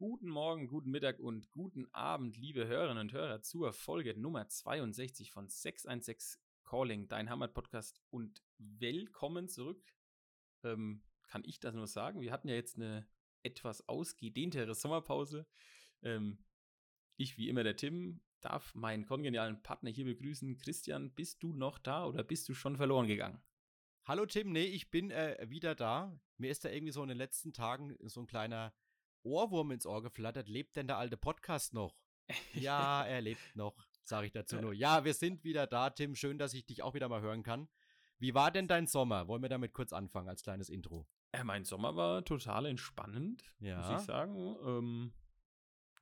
Guten Morgen, guten Mittag und guten Abend, liebe Hörerinnen und Hörer, zur Folge Nummer 62 von 616 Calling, dein Hammer-Podcast. Und willkommen zurück. Ähm, kann ich das nur sagen? Wir hatten ja jetzt eine etwas ausgedehntere Sommerpause. Ähm, ich, wie immer, der Tim, darf meinen kongenialen Partner hier begrüßen. Christian, bist du noch da oder bist du schon verloren gegangen? Hallo Tim, nee, ich bin äh, wieder da. Mir ist da irgendwie so in den letzten Tagen so ein kleiner Ohrwurm ins Ohr geflattert. Lebt denn der alte Podcast noch? ja, er lebt noch, sage ich dazu nur. Ja, wir sind wieder da, Tim. Schön, dass ich dich auch wieder mal hören kann. Wie war denn dein Sommer? Wollen wir damit kurz anfangen als kleines Intro? Ja, mein Sommer war total entspannend, ja. muss ich sagen. Ähm,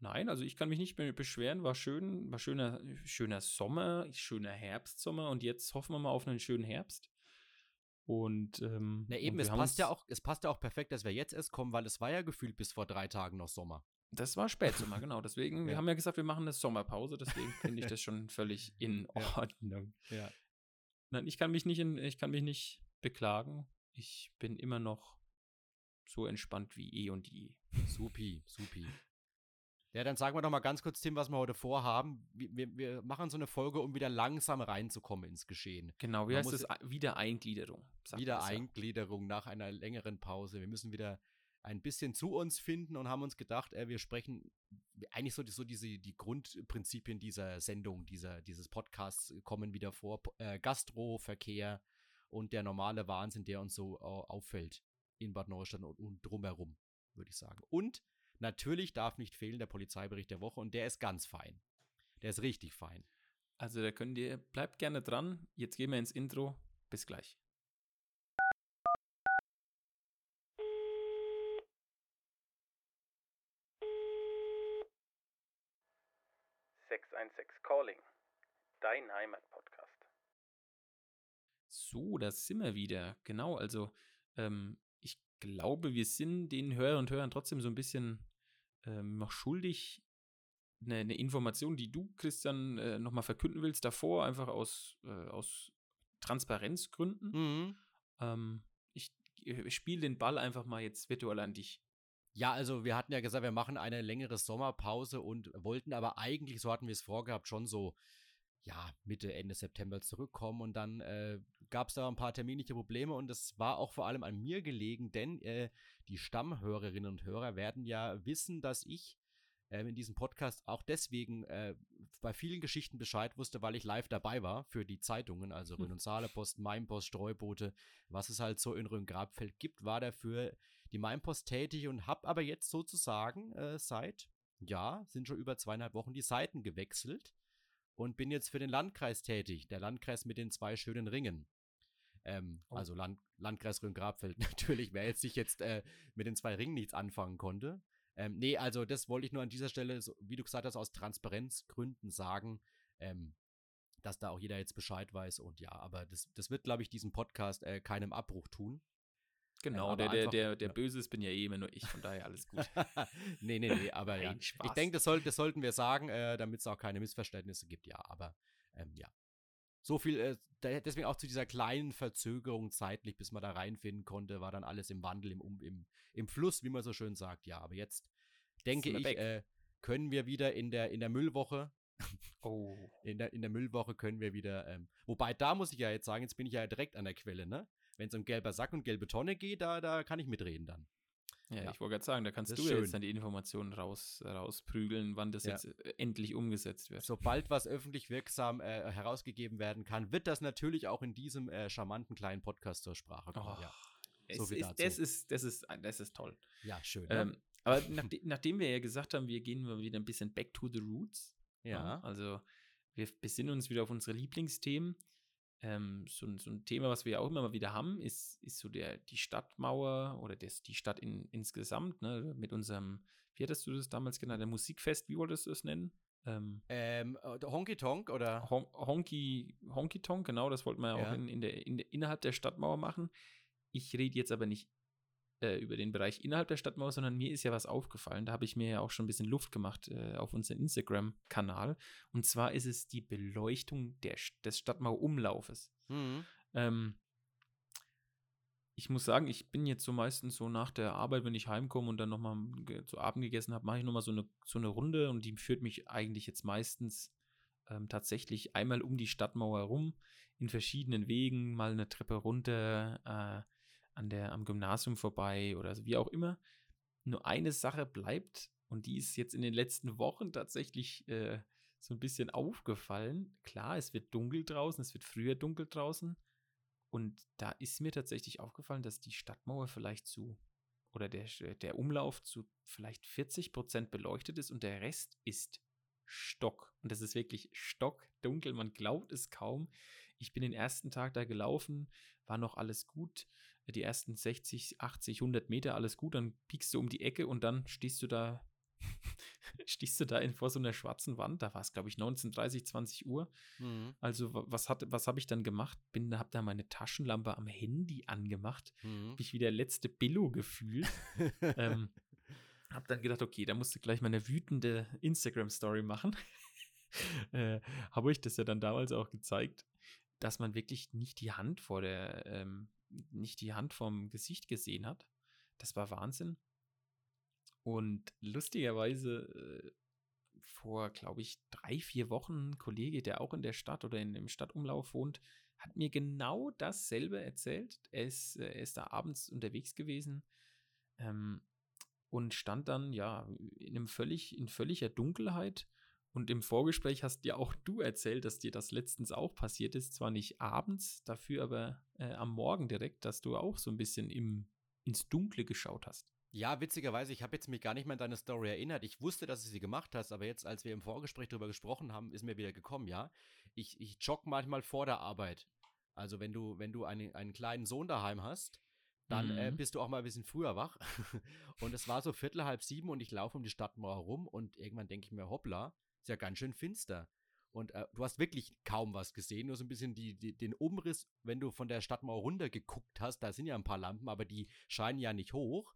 nein, also ich kann mich nicht mehr beschweren. War schön, war schöner, schöner Sommer, schöner Herbstsommer und jetzt hoffen wir mal auf einen schönen Herbst. Und, ähm, Na eben, und es passt ja auch, es passt ja auch perfekt, dass wir jetzt erst kommen, weil es war ja gefühlt bis vor drei Tagen noch Sommer. Das war Spätsommer, genau. Deswegen, ja. wir haben ja gesagt, wir machen eine Sommerpause, deswegen finde ich das schon völlig in Ordnung. Ja. Nein, ich kann mich nicht in, ich kann mich nicht beklagen. Ich bin immer noch so entspannt wie eh und je. Supi, supi. Ja, dann sagen wir doch mal ganz kurz, Tim, was wir heute vorhaben. Wir, wir machen so eine Folge, um wieder langsam reinzukommen ins Geschehen. Genau, wie Man heißt das? Wiedereingliederung. Wiedereingliederung nach einer längeren Pause. Wir müssen wieder ein bisschen zu uns finden und haben uns gedacht, äh, wir sprechen eigentlich so, so diese die Grundprinzipien dieser Sendung, dieser, dieses Podcasts kommen wieder vor. Äh, Gastro, Verkehr und der normale Wahnsinn, der uns so äh, auffällt in Bad Neustadt und, und drumherum, würde ich sagen. Und Natürlich darf nicht fehlen der Polizeibericht der Woche und der ist ganz fein. Der ist richtig fein. Also da könnt ihr, bleibt gerne dran. Jetzt gehen wir ins Intro. Bis gleich. Calling, dein Heimatpodcast. So, da sind wir wieder. Genau, also ähm, ich glaube, wir sind den Hörern und Hörern trotzdem so ein bisschen ähm, noch schuldig, eine, eine, Information, die du, Christian, äh, nochmal verkünden willst, davor, einfach aus, äh, aus Transparenzgründen. Mhm. Ähm, ich, ich spiele den Ball einfach mal jetzt virtuell an dich. Ja, also wir hatten ja gesagt, wir machen eine längere Sommerpause und wollten aber eigentlich, so hatten wir es vorgehabt, schon so ja, Mitte, Ende September zurückkommen. Und dann äh, gab es da ein paar terminliche Probleme und es war auch vor allem an mir gelegen, denn äh, die Stammhörerinnen und Hörer werden ja wissen, dass ich äh, in diesem Podcast auch deswegen äh, bei vielen Geschichten Bescheid wusste, weil ich live dabei war für die Zeitungen, also hm. Rhön und Saale Post, Mainpost, Streuboote, was es halt so in Rhön-Grabfeld gibt, war dafür die Mainpost tätig und habe aber jetzt sozusagen äh, seit, ja, sind schon über zweieinhalb Wochen die Seiten gewechselt und bin jetzt für den Landkreis tätig. Der Landkreis mit den zwei schönen Ringen. Ähm, oh. Also Land, Landkreis Rhön-Grabfeld natürlich, wer jetzt sich jetzt äh, mit den zwei Ringen nichts anfangen konnte. Ähm, nee, also das wollte ich nur an dieser Stelle, so, wie du gesagt hast, aus Transparenzgründen sagen, ähm, dass da auch jeder jetzt Bescheid weiß. Und ja, aber das, das wird, glaube ich, diesem Podcast äh, keinem Abbruch tun. Genau, ja, der, der, der, der Böse ist bin ja eh immer nur ich, von daher alles gut. nee, nee, nee, aber ja. Ich denke, das, soll, das sollten wir sagen, äh, damit es auch keine Missverständnisse gibt, ja, aber ähm, ja. So viel, äh, deswegen auch zu dieser kleinen Verzögerung zeitlich, bis man da reinfinden konnte, war dann alles im Wandel, im, im, im Fluss, wie man so schön sagt, ja. Aber jetzt denke ich, äh, können wir wieder in der, in der Müllwoche Oh. In der, in der Müllwoche können wir wieder, ähm, wobei da muss ich ja jetzt sagen, jetzt bin ich ja direkt an der Quelle, ne? wenn es um gelber Sack und gelbe Tonne geht, da, da kann ich mitreden dann. Ja, ja. ich wollte gerade sagen, da kannst du ja jetzt dann die Informationen raus, rausprügeln, wann das ja. jetzt äh, endlich umgesetzt wird. Sobald was öffentlich wirksam äh, herausgegeben werden kann, wird das natürlich auch in diesem äh, charmanten kleinen Podcast zur Sprache kommen. Oh, ja. So ist, das, ist, das, ist, das ist toll. Ja, schön. Ähm, ne? aber nachdem, nachdem wir ja gesagt haben, wir gehen mal wieder ein bisschen back to the roots. Ja. Also wir besinnen uns wieder auf unsere Lieblingsthemen ähm, so, so, ein Thema, was wir ja auch immer mal wieder haben, ist, ist so der, die Stadtmauer oder das, die Stadt in, insgesamt, ne, mit unserem, wie hattest du das damals genannt, der Musikfest, wie wolltest du es nennen? Ähm, ähm, äh, Honky Tonk oder? Hon Honky, Honky Tonk, genau, das wollten wir ja auch in, in der, in der, innerhalb der Stadtmauer machen. Ich rede jetzt aber nicht äh, über den Bereich innerhalb der Stadtmauer, sondern mir ist ja was aufgefallen. Da habe ich mir ja auch schon ein bisschen Luft gemacht äh, auf unserem Instagram-Kanal. Und zwar ist es die Beleuchtung der, des Stadtmauerumlaufes. Mhm. Ähm, ich muss sagen, ich bin jetzt so meistens so nach der Arbeit, wenn ich heimkomme und dann nochmal zu Abend gegessen habe, mache ich nochmal so eine, so eine Runde und die führt mich eigentlich jetzt meistens ähm, tatsächlich einmal um die Stadtmauer rum, in verschiedenen Wegen, mal eine Treppe runter, äh, an der, am Gymnasium vorbei oder wie auch immer. Nur eine Sache bleibt und die ist jetzt in den letzten Wochen tatsächlich äh, so ein bisschen aufgefallen. Klar, es wird dunkel draußen, es wird früher dunkel draußen, und da ist mir tatsächlich aufgefallen, dass die Stadtmauer vielleicht zu, oder der, der Umlauf zu vielleicht 40 Prozent beleuchtet ist und der Rest ist Stock. Und das ist wirklich stockdunkel. Man glaubt es kaum. Ich bin den ersten Tag da gelaufen, war noch alles gut. Die ersten 60, 80, 100 Meter alles gut. Dann piekst du um die Ecke und dann stehst du da stehst du da in, vor so einer schwarzen Wand, da war es, glaube ich, 19.30, 20 Uhr. Mhm. Also, was, hat, was habe ich dann gemacht? Bin, habe da meine Taschenlampe am Handy angemacht, mhm. habe ich wie der letzte Billo gefühlt. ähm, habe dann gedacht, okay, da musst du gleich mal eine wütende Instagram-Story machen. äh, habe ich das ja dann damals auch gezeigt, dass man wirklich nicht die Hand vor der, ähm, nicht die Hand vom Gesicht gesehen hat. Das war Wahnsinn. Und lustigerweise äh, vor, glaube ich, drei, vier Wochen ein Kollege, der auch in der Stadt oder in dem Stadtumlauf wohnt, hat mir genau dasselbe erzählt. Er ist, er ist da abends unterwegs gewesen ähm, und stand dann ja in einem völlig, in völliger Dunkelheit. Und im Vorgespräch hast ja auch du erzählt, dass dir das letztens auch passiert ist. Zwar nicht abends, dafür aber äh, am Morgen direkt, dass du auch so ein bisschen im, ins Dunkle geschaut hast. Ja, witzigerweise, ich habe jetzt mich gar nicht mehr an deine Story erinnert. Ich wusste, dass du sie gemacht hast, aber jetzt, als wir im Vorgespräch darüber gesprochen haben, ist mir wieder gekommen, ja. Ich, ich jogge manchmal vor der Arbeit. Also wenn du, wenn du einen, einen kleinen Sohn daheim hast, dann äh, mhm. äh, bist du auch mal ein bisschen früher wach. und es war so viertel, halb sieben und ich laufe um die Stadtmauer rum und irgendwann denke ich mir, hoppla, ist ja ganz schön finster. Und äh, du hast wirklich kaum was gesehen, nur so ein bisschen die, die, den Umriss, wenn du von der Stadtmauer runter geguckt hast, da sind ja ein paar Lampen, aber die scheinen ja nicht hoch.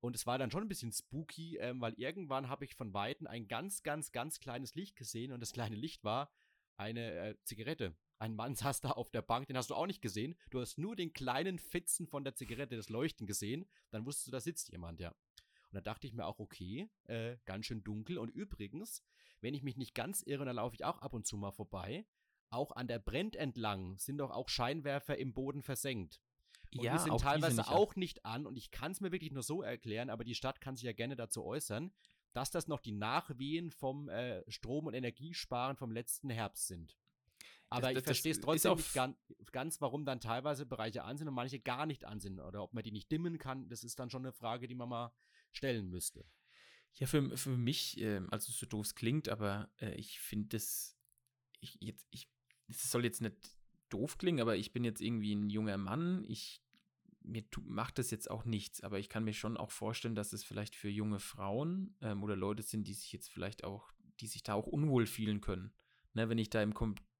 Und es war dann schon ein bisschen spooky, ähm, weil irgendwann habe ich von Weitem ein ganz, ganz, ganz kleines Licht gesehen und das kleine Licht war eine äh, Zigarette. Ein Mann saß da auf der Bank, den hast du auch nicht gesehen. Du hast nur den kleinen Fitzen von der Zigarette, das Leuchten gesehen. Dann wusstest du, da sitzt jemand, ja. Und da dachte ich mir auch, okay, äh, ganz schön dunkel. Und übrigens, wenn ich mich nicht ganz irre, dann laufe ich auch ab und zu mal vorbei. Auch an der Brent entlang sind doch auch Scheinwerfer im Boden versenkt. Und ja, die sind teilweise nicht auch nicht an. Und ich kann es mir wirklich nur so erklären, aber die Stadt kann sich ja gerne dazu äußern, dass das noch die Nachwehen vom äh, Strom- und Energiesparen vom letzten Herbst sind. Aber das, ich verstehe es trotzdem nicht ganz, ganz, warum dann teilweise Bereiche an sind und manche gar nicht an sind. Oder ob man die nicht dimmen kann, das ist dann schon eine Frage, die man mal stellen müsste. Ja, für, für mich, äh, also so doof es klingt, aber äh, ich finde das, ich, jetzt, ich, es soll jetzt nicht doof klingen, aber ich bin jetzt irgendwie ein junger Mann. Ich mir macht das jetzt auch nichts, aber ich kann mir schon auch vorstellen, dass es vielleicht für junge Frauen ähm, oder Leute sind, die sich jetzt vielleicht auch, die sich da auch unwohl fühlen können. Ne, wenn ich da im,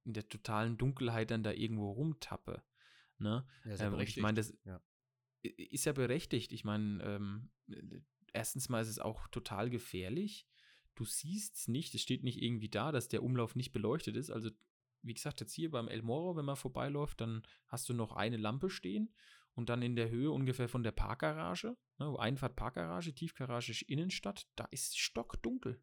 in der totalen Dunkelheit dann da irgendwo rumtappe. Ne? Ja, ähm, ich meine, das ja. ist ja berechtigt. Ich meine, ähm, erstens mal ist es auch total gefährlich. Du siehst es nicht, es steht nicht irgendwie da, dass der Umlauf nicht beleuchtet ist. Also wie gesagt, jetzt hier beim El Moro, wenn man vorbeiläuft, dann hast du noch eine Lampe stehen und dann in der Höhe ungefähr von der Parkgarage, ne, Einfahrt Parkgarage, Tiefgarage Innenstadt, da ist stockdunkel.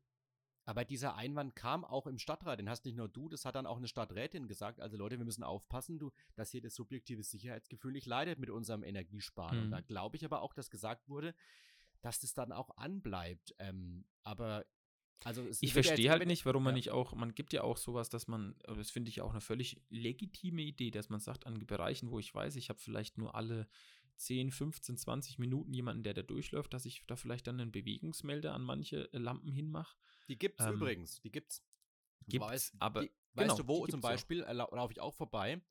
Aber dieser Einwand kam auch im Stadtrat, den hast nicht nur du, das hat dann auch eine Stadträtin gesagt. Also Leute, wir müssen aufpassen, du, dass hier das subjektive Sicherheitsgefühl nicht leidet mit unserem Energiesparen. Mhm. Und da glaube ich aber auch, dass gesagt wurde, dass das dann auch anbleibt. Ähm, aber also ich verstehe halt nicht, warum man ja. nicht auch, man gibt ja auch sowas, dass man, das finde ich auch eine völlig legitime Idee, dass man sagt, an Bereichen, wo ich weiß, ich habe vielleicht nur alle 10, 15, 20 Minuten jemanden, der da durchläuft, dass ich da vielleicht dann einen Bewegungsmelder an manche äh, Lampen hinmache. Die gibt's ähm, übrigens, die gibt's. Gibt weißt, aber die, genau, weißt du wo zum Beispiel äh, laufe ich auch vorbei?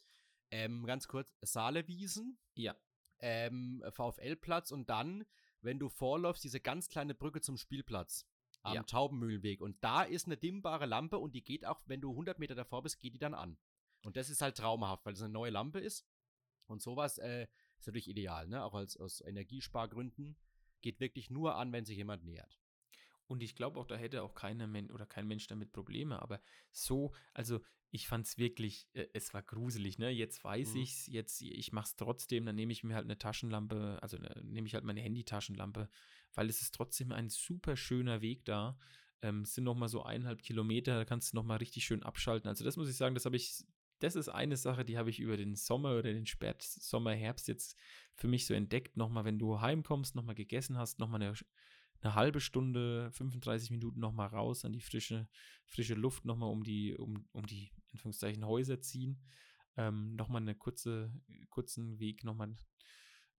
Ähm, ganz kurz Saalewiesen. Ja. Ähm, VfL-Platz und dann, wenn du vorläufst, diese ganz kleine Brücke zum Spielplatz am ja. Taubenmühlenweg. Und da ist eine dimmbare Lampe und die geht auch, wenn du 100 Meter davor bist, geht die dann an. Und das ist halt traumhaft, weil es eine neue Lampe ist. Und sowas äh, ist natürlich ideal, ne? Auch als, aus Energiespargründen. Geht wirklich nur an, wenn sich jemand nähert. Und ich glaube auch, da hätte auch keiner Men oder kein Mensch damit Probleme. Aber so, also ich fand es wirklich, äh, es war gruselig, ne? Jetzt weiß mhm. ich's, jetzt, ich mache es trotzdem, dann nehme ich mir halt eine Taschenlampe, also ne, nehme ich halt meine Handytaschenlampe, weil es ist trotzdem ein super schöner Weg da. Ähm, es sind nochmal so eineinhalb Kilometer, da kannst du nochmal richtig schön abschalten. Also das muss ich sagen, das habe ich, das ist eine Sache, die habe ich über den Sommer oder den Spätsommer, Herbst jetzt für mich so entdeckt. Nochmal, wenn du heimkommst, nochmal gegessen hast, nochmal eine eine halbe Stunde, 35 Minuten nochmal raus an die frische, frische Luft, nochmal um die, um, um die, Anführungszeichen, Häuser ziehen. Ähm, nochmal einen kurze, kurzen Weg, nochmal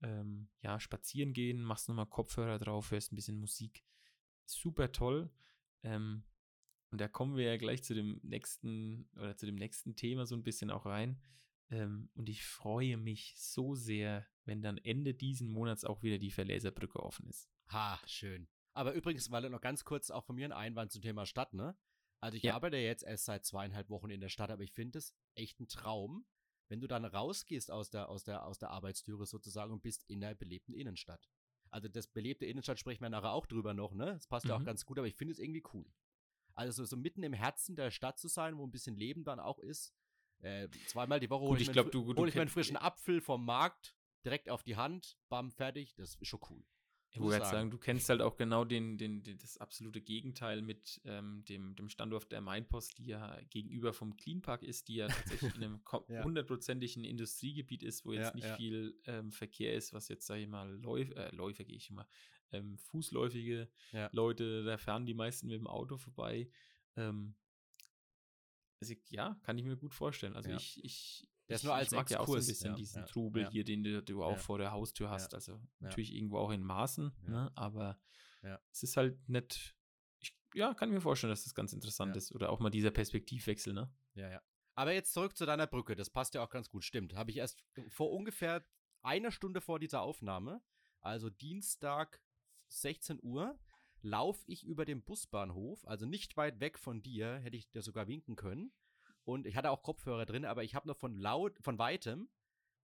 ähm, ja, spazieren gehen, machst nochmal Kopfhörer drauf, hörst ein bisschen Musik. Super toll. Ähm, und da kommen wir ja gleich zu dem nächsten oder zu dem nächsten Thema so ein bisschen auch rein. Ähm, und ich freue mich so sehr, wenn dann Ende diesen Monats auch wieder die Verleserbrücke offen ist. Ha, schön. Aber übrigens, weil noch ganz kurz auch von mir ein Einwand zum Thema Stadt, ne? Also ich ja. arbeite jetzt erst seit zweieinhalb Wochen in der Stadt, aber ich finde es echt ein Traum, wenn du dann rausgehst aus der, aus der, aus der Arbeitstüre sozusagen und bist in der belebten Innenstadt. Also das belebte Innenstadt sprechen wir nachher auch drüber noch, ne? Das passt mhm. ja auch mhm. ganz gut, aber ich finde es irgendwie cool. Also so mitten im Herzen der Stadt zu sein, wo ein bisschen Leben dann auch ist. Äh, zweimal die Woche hole ich, ich, glaub, du, du hol ich meinen frischen Apfel vom Markt direkt auf die Hand, bam, fertig. Das ist schon cool. Ich wollte sagen. sagen, du kennst halt auch genau den, den, den das absolute Gegenteil mit ähm, dem, dem Standort der Mainpost, die ja gegenüber vom Cleanpark ist, die ja tatsächlich in einem hundertprozentigen ja. Industriegebiet ist, wo jetzt ja, nicht ja. viel ähm, Verkehr ist, was jetzt, sage ich mal, Läuf, äh, Läufer gehe ich immer, ähm, fußläufige Leute, da fahren die meisten mit dem Auto vorbei. Ähm, also, ja, kann ich mir gut vorstellen. Also ich, ich, der ist nur als ich mag ja auch so ein bisschen ja, diesen ja, Trubel ja. hier, den du, du auch vor der Haustür hast. Also natürlich irgendwo auch in Maßen, ne? aber es ist halt nicht. Ich, ja, kann mir vorstellen, dass das ganz interessant ist. Oder auch mal dieser Perspektivwechsel, ne? Ja, ja. Aber jetzt zurück zu deiner Brücke. Das passt ja auch ganz gut. Stimmt. Habe ich erst vor ungefähr einer Stunde vor dieser Aufnahme, also Dienstag 16 Uhr, laufe ich über den Busbahnhof, also nicht weit weg von dir, hätte ich dir sogar winken können. Und ich hatte auch Kopfhörer drin, aber ich habe noch von laut, von weitem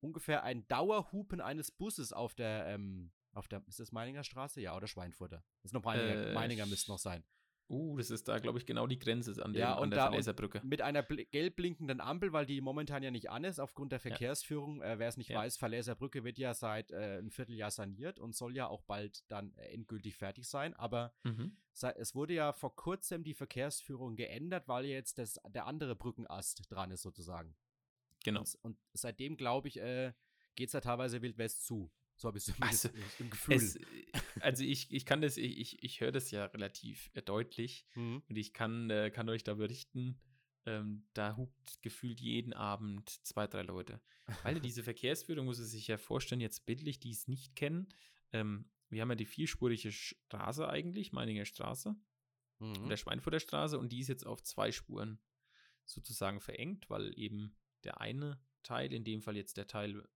ungefähr ein Dauerhupen eines Busses auf der, ähm, auf der, ist das Meininger Straße? Ja, oder Schweinfurter. Das ist noch Meininger, äh, Meininger müsste noch sein. Uh, das ist da, glaube ich, genau die Grenze an, dem, ja, an der Laserbrücke. Mit einer gelb blinkenden Ampel, weil die momentan ja nicht an ist, aufgrund der Verkehrsführung. Ja. Äh, Wer es nicht ja. weiß, Verläserbrücke wird ja seit äh, ein Vierteljahr saniert und soll ja auch bald dann äh, endgültig fertig sein. Aber mhm. es wurde ja vor kurzem die Verkehrsführung geändert, weil jetzt das, der andere Brückenast dran ist, sozusagen. Genau. Und, und seitdem, glaube ich, äh, geht es ja teilweise Wild West zu. So habe ich so also, ein Gefühl. Es, also ich, ich kann das, ich, ich höre das ja relativ äh, deutlich mhm. und ich kann, äh, kann euch da berichten, ähm, da hupt gefühlt jeden Abend zwei, drei Leute. Weil diese Verkehrsführung muss man sich ja vorstellen, jetzt bildlich, die es nicht kennen. Ähm, wir haben ja die vierspurige Straße eigentlich, Meininger Straße, mhm. der Schweinfurter Straße und die ist jetzt auf zwei Spuren sozusagen verengt, weil eben der eine Teil, in dem Fall jetzt der Teil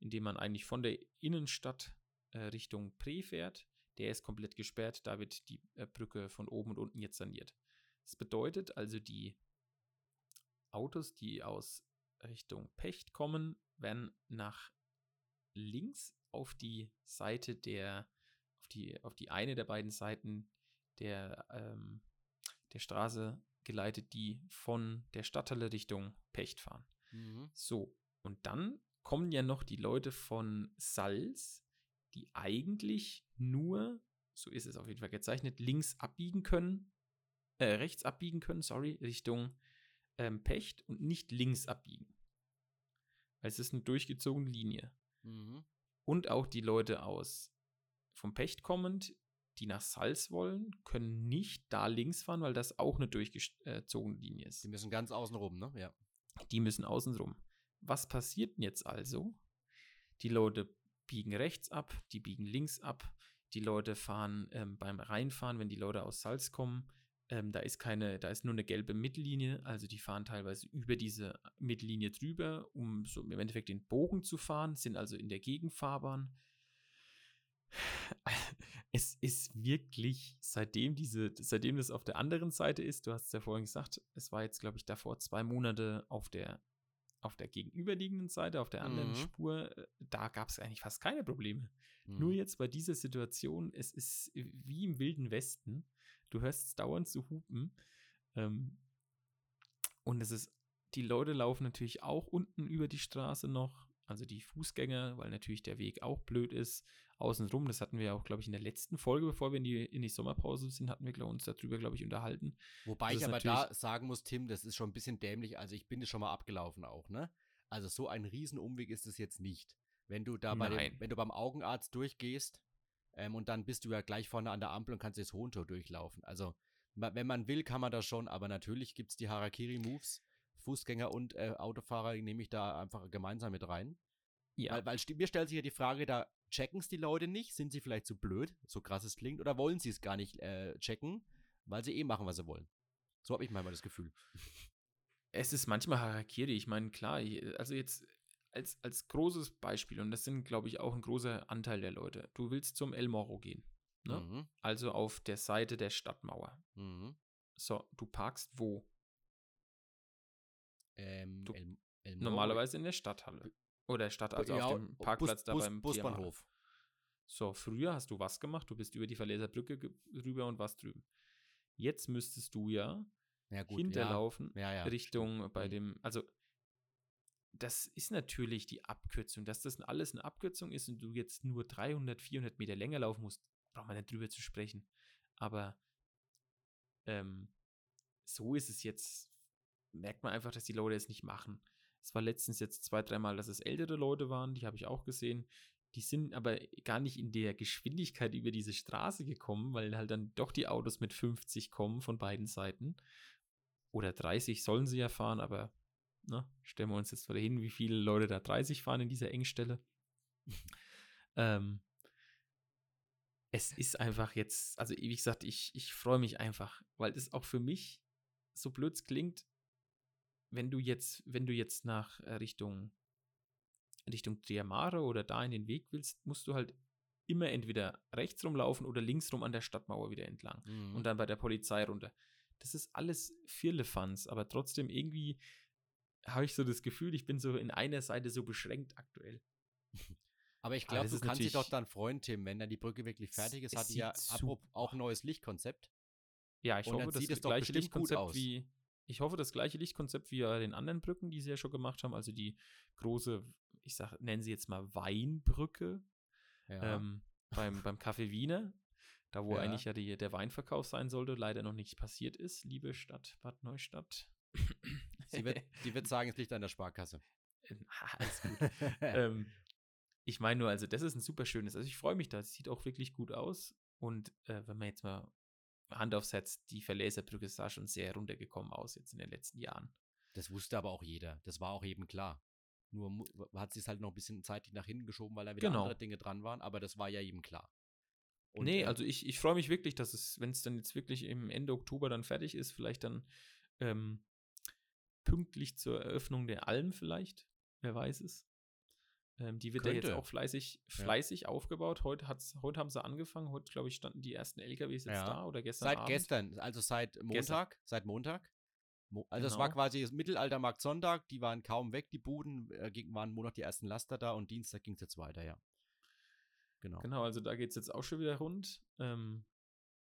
indem man eigentlich von der Innenstadt äh, Richtung Pre fährt. Der ist komplett gesperrt, da wird die äh, Brücke von oben und unten jetzt saniert. Das bedeutet also, die Autos, die aus Richtung Pecht kommen, werden nach links auf die Seite der, auf die, auf die eine der beiden Seiten der, ähm, der Straße geleitet, die von der Stadthalle Richtung Pecht fahren. Mhm. So, und dann kommen ja noch die Leute von Salz, die eigentlich nur, so ist es auf jeden Fall gezeichnet, links abbiegen können, äh, rechts abbiegen können, sorry, Richtung ähm, Pecht und nicht links abbiegen. Weil es ist eine durchgezogene Linie. Mhm. Und auch die Leute aus vom Pecht kommend, die nach Salz wollen, können nicht da links fahren, weil das auch eine durchgezogene Linie ist. Die müssen ganz außen rum, ne? Ja. Die müssen außen rum. Was passiert denn jetzt also? Die Leute biegen rechts ab, die biegen links ab, die Leute fahren ähm, beim Reinfahren, wenn die Leute aus Salz kommen, ähm, da ist keine, da ist nur eine gelbe Mittellinie, also die fahren teilweise über diese Mittellinie drüber, um so im Endeffekt den Bogen zu fahren, sind also in der Gegenfahrbahn. Es ist wirklich, seitdem diese, seitdem das auf der anderen Seite ist, du hast es ja vorhin gesagt, es war jetzt, glaube ich, davor zwei Monate auf der auf der gegenüberliegenden Seite, auf der anderen mhm. Spur, äh, da gab es eigentlich fast keine Probleme. Mhm. Nur jetzt bei dieser Situation, es ist wie im Wilden Westen. Du hörst es dauernd zu hupen. Ähm, und es ist, die Leute laufen natürlich auch unten über die Straße noch, also die Fußgänger, weil natürlich der Weg auch blöd ist. Außenrum, das hatten wir ja auch, glaube ich, in der letzten Folge, bevor wir in die, in die Sommerpause sind, hatten wir glaub, uns darüber, glaube ich, unterhalten. Wobei ich aber da sagen muss, Tim, das ist schon ein bisschen dämlich. Also ich bin das schon mal abgelaufen auch, ne? Also so ein Riesenumweg ist es jetzt nicht. Wenn du da bei dem, wenn du beim Augenarzt durchgehst ähm, und dann bist du ja gleich vorne an der Ampel und kannst das Hohentor durchlaufen. Also wenn man will, kann man das schon, aber natürlich gibt es die Harakiri-Moves. Fußgänger und äh, Autofahrer nehme ich da einfach gemeinsam mit rein. Ja. Weil, weil mir stellt sich ja die Frage, da checken es die Leute nicht? Sind sie vielleicht zu blöd, so krass es klingt, oder wollen sie es gar nicht äh, checken, weil sie eh machen, was sie wollen? So habe ich manchmal das Gefühl. Es ist manchmal Harakiri. Ich meine, klar, also jetzt als, als großes Beispiel, und das sind, glaube ich, auch ein großer Anteil der Leute. Du willst zum El Moro gehen. Ne? Mhm. Also auf der Seite der Stadtmauer. Mhm. So, du parkst wo? Ähm, du, El, El normalerweise in der Stadthalle. Oder Stadt, also ja, auf dem Parkplatz Bus, da beim Busbahnhof. So, früher hast du was gemacht? Du bist über die Verleser Brücke rüber und was drüben. Jetzt müsstest du ja, ja gut, hinterlaufen ja. Richtung bei mhm. dem, also das ist natürlich die Abkürzung. Dass das alles eine Abkürzung ist und du jetzt nur 300, 400 Meter länger laufen musst, braucht man nicht drüber zu sprechen. Aber ähm, so ist es jetzt, merkt man einfach, dass die Leute es nicht machen. Es war letztens jetzt zwei, dreimal, dass es ältere Leute waren, die habe ich auch gesehen. Die sind aber gar nicht in der Geschwindigkeit über diese Straße gekommen, weil halt dann doch die Autos mit 50 kommen von beiden Seiten. Oder 30 sollen sie ja fahren, aber ne, stellen wir uns jetzt wieder hin, wie viele Leute da 30 fahren in dieser Engstelle. ähm, es ist einfach jetzt, also wie gesagt, ich, ich freue mich einfach, weil es auch für mich, so blöd klingt, wenn du jetzt, wenn du jetzt nach äh, Richtung, Richtung Triamare oder da in den Weg willst, musst du halt immer entweder rechts rumlaufen oder links rum an der Stadtmauer wieder entlang mhm. und dann bei der Polizei runter. Das ist alles Firlefanz, aber trotzdem irgendwie habe ich so das Gefühl, ich bin so in einer Seite so beschränkt aktuell. Aber ich glaube, du kannst dich doch dann freuen, Tim, wenn dann die Brücke wirklich fertig ist, hat die ja auch ein neues Lichtkonzept. Ja, ich hoffe, das, das gleiche Lichtkonzept wie ich hoffe, das gleiche Lichtkonzept wie bei den anderen Brücken, die sie ja schon gemacht haben, also die große, ich sag, nennen sie jetzt mal Weinbrücke ja. ähm, beim, beim Café Wiener, da wo ja. eigentlich ja die, der Weinverkauf sein sollte, leider noch nicht passiert ist, liebe Stadt Bad Neustadt. Sie wird, die wird sagen, es liegt an der Sparkasse. Alles gut. ähm, ich meine nur, also das ist ein super schönes, also ich freue mich da, es sieht auch wirklich gut aus. Und äh, wenn man jetzt mal Hand aufs Herz, die Verleserbrücke sah schon sehr runtergekommen aus jetzt in den letzten Jahren. Das wusste aber auch jeder. Das war auch eben klar. Nur hat sie es halt noch ein bisschen zeitlich nach hinten geschoben, weil da wieder genau. andere Dinge dran waren, aber das war ja eben klar. Und, nee, äh, also ich, ich freue mich wirklich, dass es, wenn es dann jetzt wirklich im Ende Oktober dann fertig ist, vielleicht dann ähm, pünktlich zur Eröffnung der Alm vielleicht. Wer weiß es. Ähm, die wird Könnte. ja jetzt auch fleißig, fleißig ja. aufgebaut. Heute, hat's, heute haben sie angefangen. Heute, glaube ich, standen die ersten LKWs jetzt ja. da oder gestern Seit Abend. gestern, also seit Montag. Gestern. Seit Montag. Mo also genau. es war genau. quasi das Mittelaltermarkt Sonntag. Die waren kaum weg, die Buden. Äh, waren Montag die ersten Laster da und Dienstag ging es jetzt weiter, ja. Genau. Genau, also da geht es jetzt auch schon wieder rund. Ähm,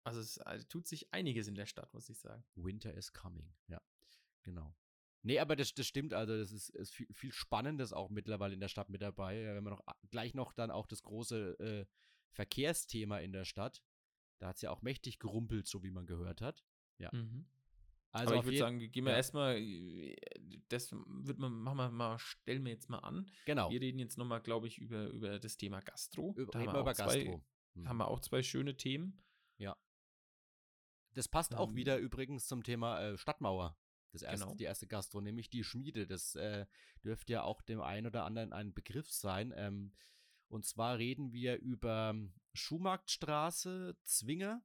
also es also tut sich einiges in der Stadt, muss ich sagen. Winter is coming, ja. Genau. Nee, aber das, das stimmt, also das ist, ist viel, viel, Spannendes auch mittlerweile in der Stadt mit dabei. Wenn man noch gleich noch dann auch das große äh, Verkehrsthema in der Stadt. Da hat es ja auch mächtig gerumpelt, so wie man gehört hat. Ja. Mhm. Also Aber ich würde sagen, gehen wir ja. erstmal, das wird man, machen wir mal, stellen wir jetzt mal an. Genau. Wir reden jetzt nochmal, glaube ich, über, über das Thema Gastro. Über, da haben wir über zwei, Gastro. Hm. Haben wir auch zwei schöne Themen. Ja. Das passt ähm, auch wieder übrigens zum Thema äh, Stadtmauer. Das erste, genau. Die erste Gastro, nämlich die Schmiede. Das äh, dürfte ja auch dem einen oder anderen ein Begriff sein. Ähm, und zwar reden wir über Schuhmarktstraße, Zwinger.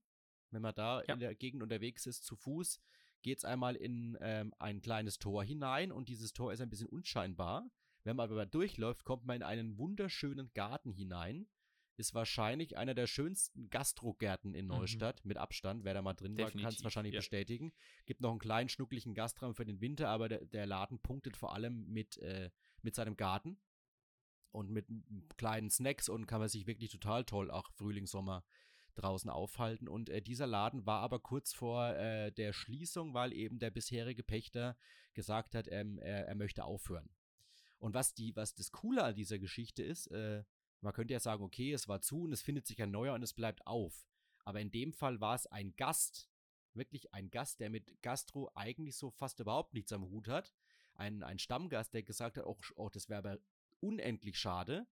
Wenn man da ja. in der Gegend unterwegs ist, zu Fuß, geht es einmal in ähm, ein kleines Tor hinein und dieses Tor ist ein bisschen unscheinbar. Wenn man aber durchläuft, kommt man in einen wunderschönen Garten hinein ist wahrscheinlich einer der schönsten Gastrogärten in mhm. Neustadt, mhm. mit Abstand. Wer da mal drin Definitiv, war, kann es wahrscheinlich ja. bestätigen. Gibt noch einen kleinen, schnucklichen Gastraum für den Winter, aber der, der Laden punktet vor allem mit, äh, mit seinem Garten und mit kleinen Snacks und kann man sich wirklich total toll, auch Frühling, Sommer, draußen aufhalten. Und äh, dieser Laden war aber kurz vor äh, der Schließung, weil eben der bisherige Pächter gesagt hat, ähm, er, er, möchte aufhören. Und was die, was das Coole an dieser Geschichte ist, äh, man könnte ja sagen, okay, es war zu und es findet sich ein neuer und es bleibt auf. Aber in dem Fall war es ein Gast, wirklich ein Gast, der mit Gastro eigentlich so fast überhaupt nichts am Hut hat. Ein, ein Stammgast, der gesagt hat, auch, auch das wäre aber unendlich schade.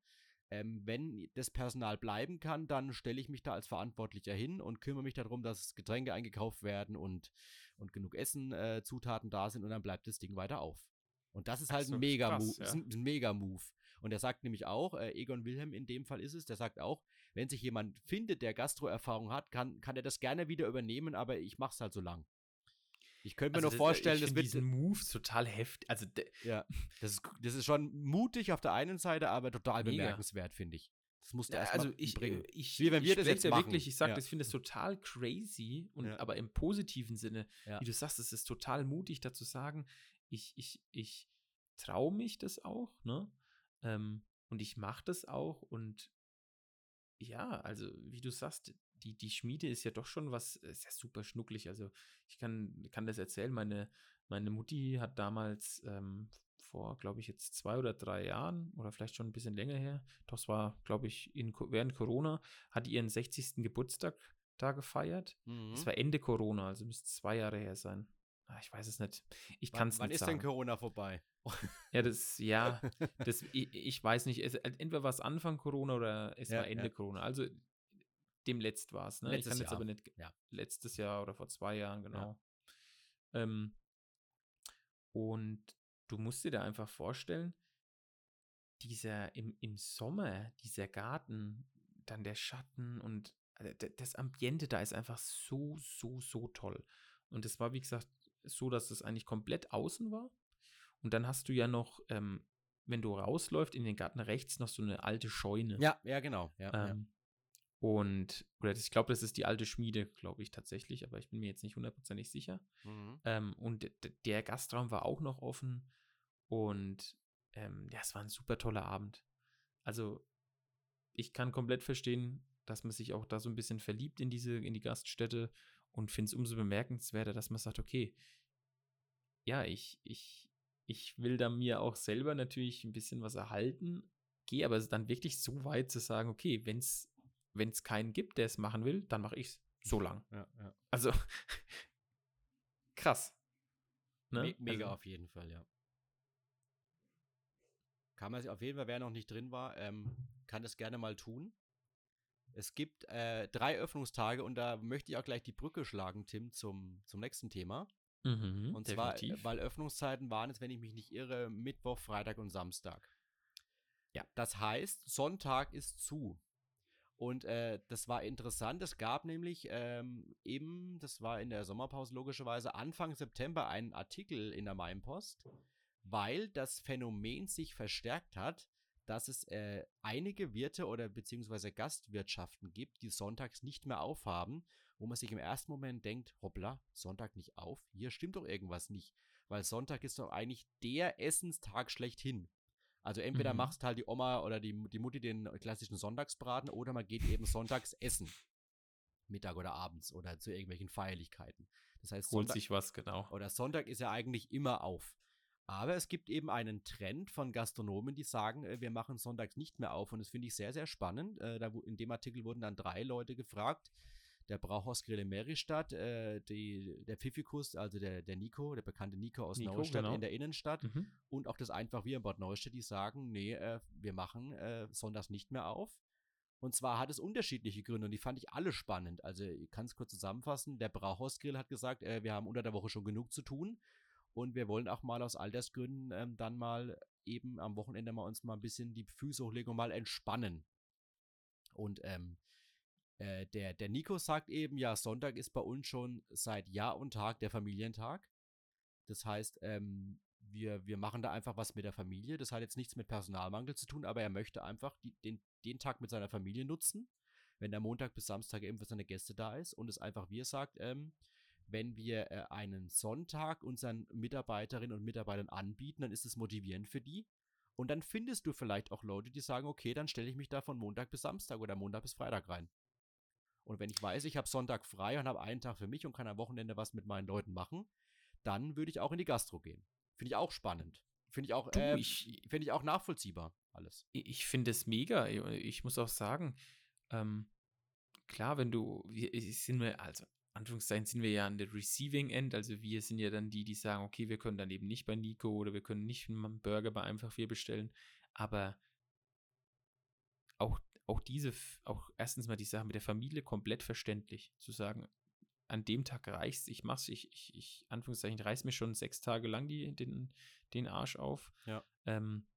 Ähm, wenn das Personal bleiben kann, dann stelle ich mich da als Verantwortlicher hin und kümmere mich darum, dass Getränke eingekauft werden und, und genug Essen, äh, Zutaten da sind und dann bleibt das Ding weiter auf. Und das ist halt so, ein Mega-Move. Ja. Ein, ein Mega-Move. Und er sagt nämlich auch, äh, Egon Wilhelm in dem Fall ist es, der sagt auch, wenn sich jemand findet, der Gastro-Erfahrung hat, kann, kann er das gerne wieder übernehmen, aber ich mach's halt so lang. Ich könnte mir also nur vorstellen, das, das wird. diesen Move total heftig. Also, ja, das ist, das ist schon mutig auf der einen Seite, aber total Mega. bemerkenswert, finde ich. Das musst du ja, erstmal also ich, bringen. Äh, ich, Wie wenn wir ich das jetzt ja wirklich, ich sage, ja. ich finde es total crazy, und, ja. aber im positiven Sinne, ja. wie du sagst, es ist total mutig, dazu sagen, ich, ich, ich traue mich das auch, ne? Ähm, und ich mache das auch und ja, also wie du sagst, die, die Schmiede ist ja doch schon was, ist ja super schnucklig. Also ich kann, kann das erzählen, meine, meine Mutti hat damals ähm, vor, glaube ich, jetzt zwei oder drei Jahren oder vielleicht schon ein bisschen länger her, doch es war, glaube ich, in, während Corona, hat ihren 60. Geburtstag da gefeiert. Mhm. Das war Ende Corona, also müsste zwei Jahre her sein. Ah, ich weiß es nicht. Ich kann es nicht Wann ist sagen. denn Corona vorbei? Ja, das, ja, das, ich, ich weiß nicht. Es, entweder war es Anfang Corona oder es ja, war Ende ja. Corona. Also dem letzt war es. Ne? Letztes ich kann jetzt aber nicht. Ja. Letztes Jahr oder vor zwei Jahren, genau. Ähm, und du musst dir da einfach vorstellen, dieser im, im Sommer, dieser Garten, dann der Schatten und äh, das Ambiente da ist einfach so, so, so toll. Und es war, wie gesagt, so, dass es eigentlich komplett außen war. Und dann hast du ja noch, ähm, wenn du rausläufst, in den Garten rechts noch so eine alte Scheune. Ja, ja, genau. Ja, ähm, ja. Und, oder ich glaube, das ist die alte Schmiede, glaube ich tatsächlich, aber ich bin mir jetzt nicht hundertprozentig sicher. Mhm. Ähm, und der Gastraum war auch noch offen. Und ähm, ja, es war ein super toller Abend. Also, ich kann komplett verstehen, dass man sich auch da so ein bisschen verliebt in diese, in die Gaststätte und finde es umso bemerkenswerter, dass man sagt, okay, ja, ich, ich, ich will da mir auch selber natürlich ein bisschen was erhalten, gehe aber dann wirklich so weit zu sagen, okay, wenn es wenn es keinen gibt, der es machen will, dann mache ich es so lang. Ja, ja. Also krass. Ne? Me mega also, auf jeden Fall, ja. Kann man sich auf jeden Fall, wer noch nicht drin war, ähm, kann das gerne mal tun. Es gibt äh, drei Öffnungstage und da möchte ich auch gleich die Brücke schlagen, Tim, zum, zum nächsten Thema. Mhm, und zwar, definitiv. weil Öffnungszeiten waren es, wenn ich mich nicht irre, Mittwoch, Freitag und Samstag. Ja. Das heißt, Sonntag ist zu. Und äh, das war interessant. Es gab nämlich ähm, eben, das war in der Sommerpause logischerweise, Anfang September einen Artikel in der Mainpost, weil das Phänomen sich verstärkt hat, dass es äh, einige Wirte oder beziehungsweise Gastwirtschaften gibt, die sonntags nicht mehr aufhaben, wo man sich im ersten Moment denkt, hoppla, Sonntag nicht auf, hier stimmt doch irgendwas nicht, weil Sonntag ist doch eigentlich der Essenstag schlechthin. Also entweder mhm. machst halt die Oma oder die, die Mutti den klassischen Sonntagsbraten oder man geht eben sonntags essen. Mittag oder abends oder zu irgendwelchen Feierlichkeiten. Das heißt, Holt Sonntag, sich was, genau. Oder Sonntag ist ja eigentlich immer auf. Aber es gibt eben einen Trend von Gastronomen, die sagen, äh, wir machen sonntags nicht mehr auf. Und das finde ich sehr, sehr spannend. Äh, in dem Artikel wurden dann drei Leute gefragt. Der Brauhausgrill in Meristadt, äh, die, der Pfiffikus, also der, der Nico, der bekannte Nico aus Nico, Neustadt genau. in der Innenstadt mhm. und auch das Einfach wir in Bad Neustadt, die sagen, nee, wir machen sonntags nicht mehr auf. Und zwar hat es unterschiedliche Gründe und die fand ich alle spannend. Also ich kann es kurz zusammenfassen. Der Brauhausgrill hat gesagt, wir haben unter der Woche schon genug zu tun und wir wollen auch mal aus Altersgründen ähm, dann mal eben am Wochenende mal uns mal ein bisschen die Füße hochlegen und mal entspannen. Und ähm, äh, der, der Nico sagt eben, ja, Sonntag ist bei uns schon seit Jahr und Tag der Familientag. Das heißt, ähm, wir, wir machen da einfach was mit der Familie. Das hat jetzt nichts mit Personalmangel zu tun, aber er möchte einfach die, den, den Tag mit seiner Familie nutzen, wenn der Montag bis Samstag eben für seine Gäste da ist und es einfach, wie er sagt, ähm, wenn wir äh, einen Sonntag unseren Mitarbeiterinnen und Mitarbeitern anbieten, dann ist es motivierend für die. Und dann findest du vielleicht auch Leute, die sagen, okay, dann stelle ich mich da von Montag bis Samstag oder Montag bis Freitag rein. Und wenn ich weiß, ich habe Sonntag frei und habe einen Tag für mich und kann am Wochenende was mit meinen Leuten machen, dann würde ich auch in die Gastro gehen. Finde ich auch spannend. Finde ich auch, Du, äh, ich- finde ich auch nachvollziehbar alles. Ich ich finde es mega. Ich muss auch sagen, ähm, klar, wenn du, wir sind wir, also Anführungszeichen sind wir ja an der Receiving End, also wir sind ja dann die, die sagen, okay, wir können dann eben nicht bei Nico oder wir können nicht einen Burger bei einfach wir bestellen, aber auch, auch diese, auch erstens mal die Sache mit der Familie komplett verständlich, zu sagen, an dem Tag reicht's, ich mach's, ich, ich, ich Anführungszeichen, reiß mir schon sechs Tage lang die, den, den Arsch auf. Ja. Ähm,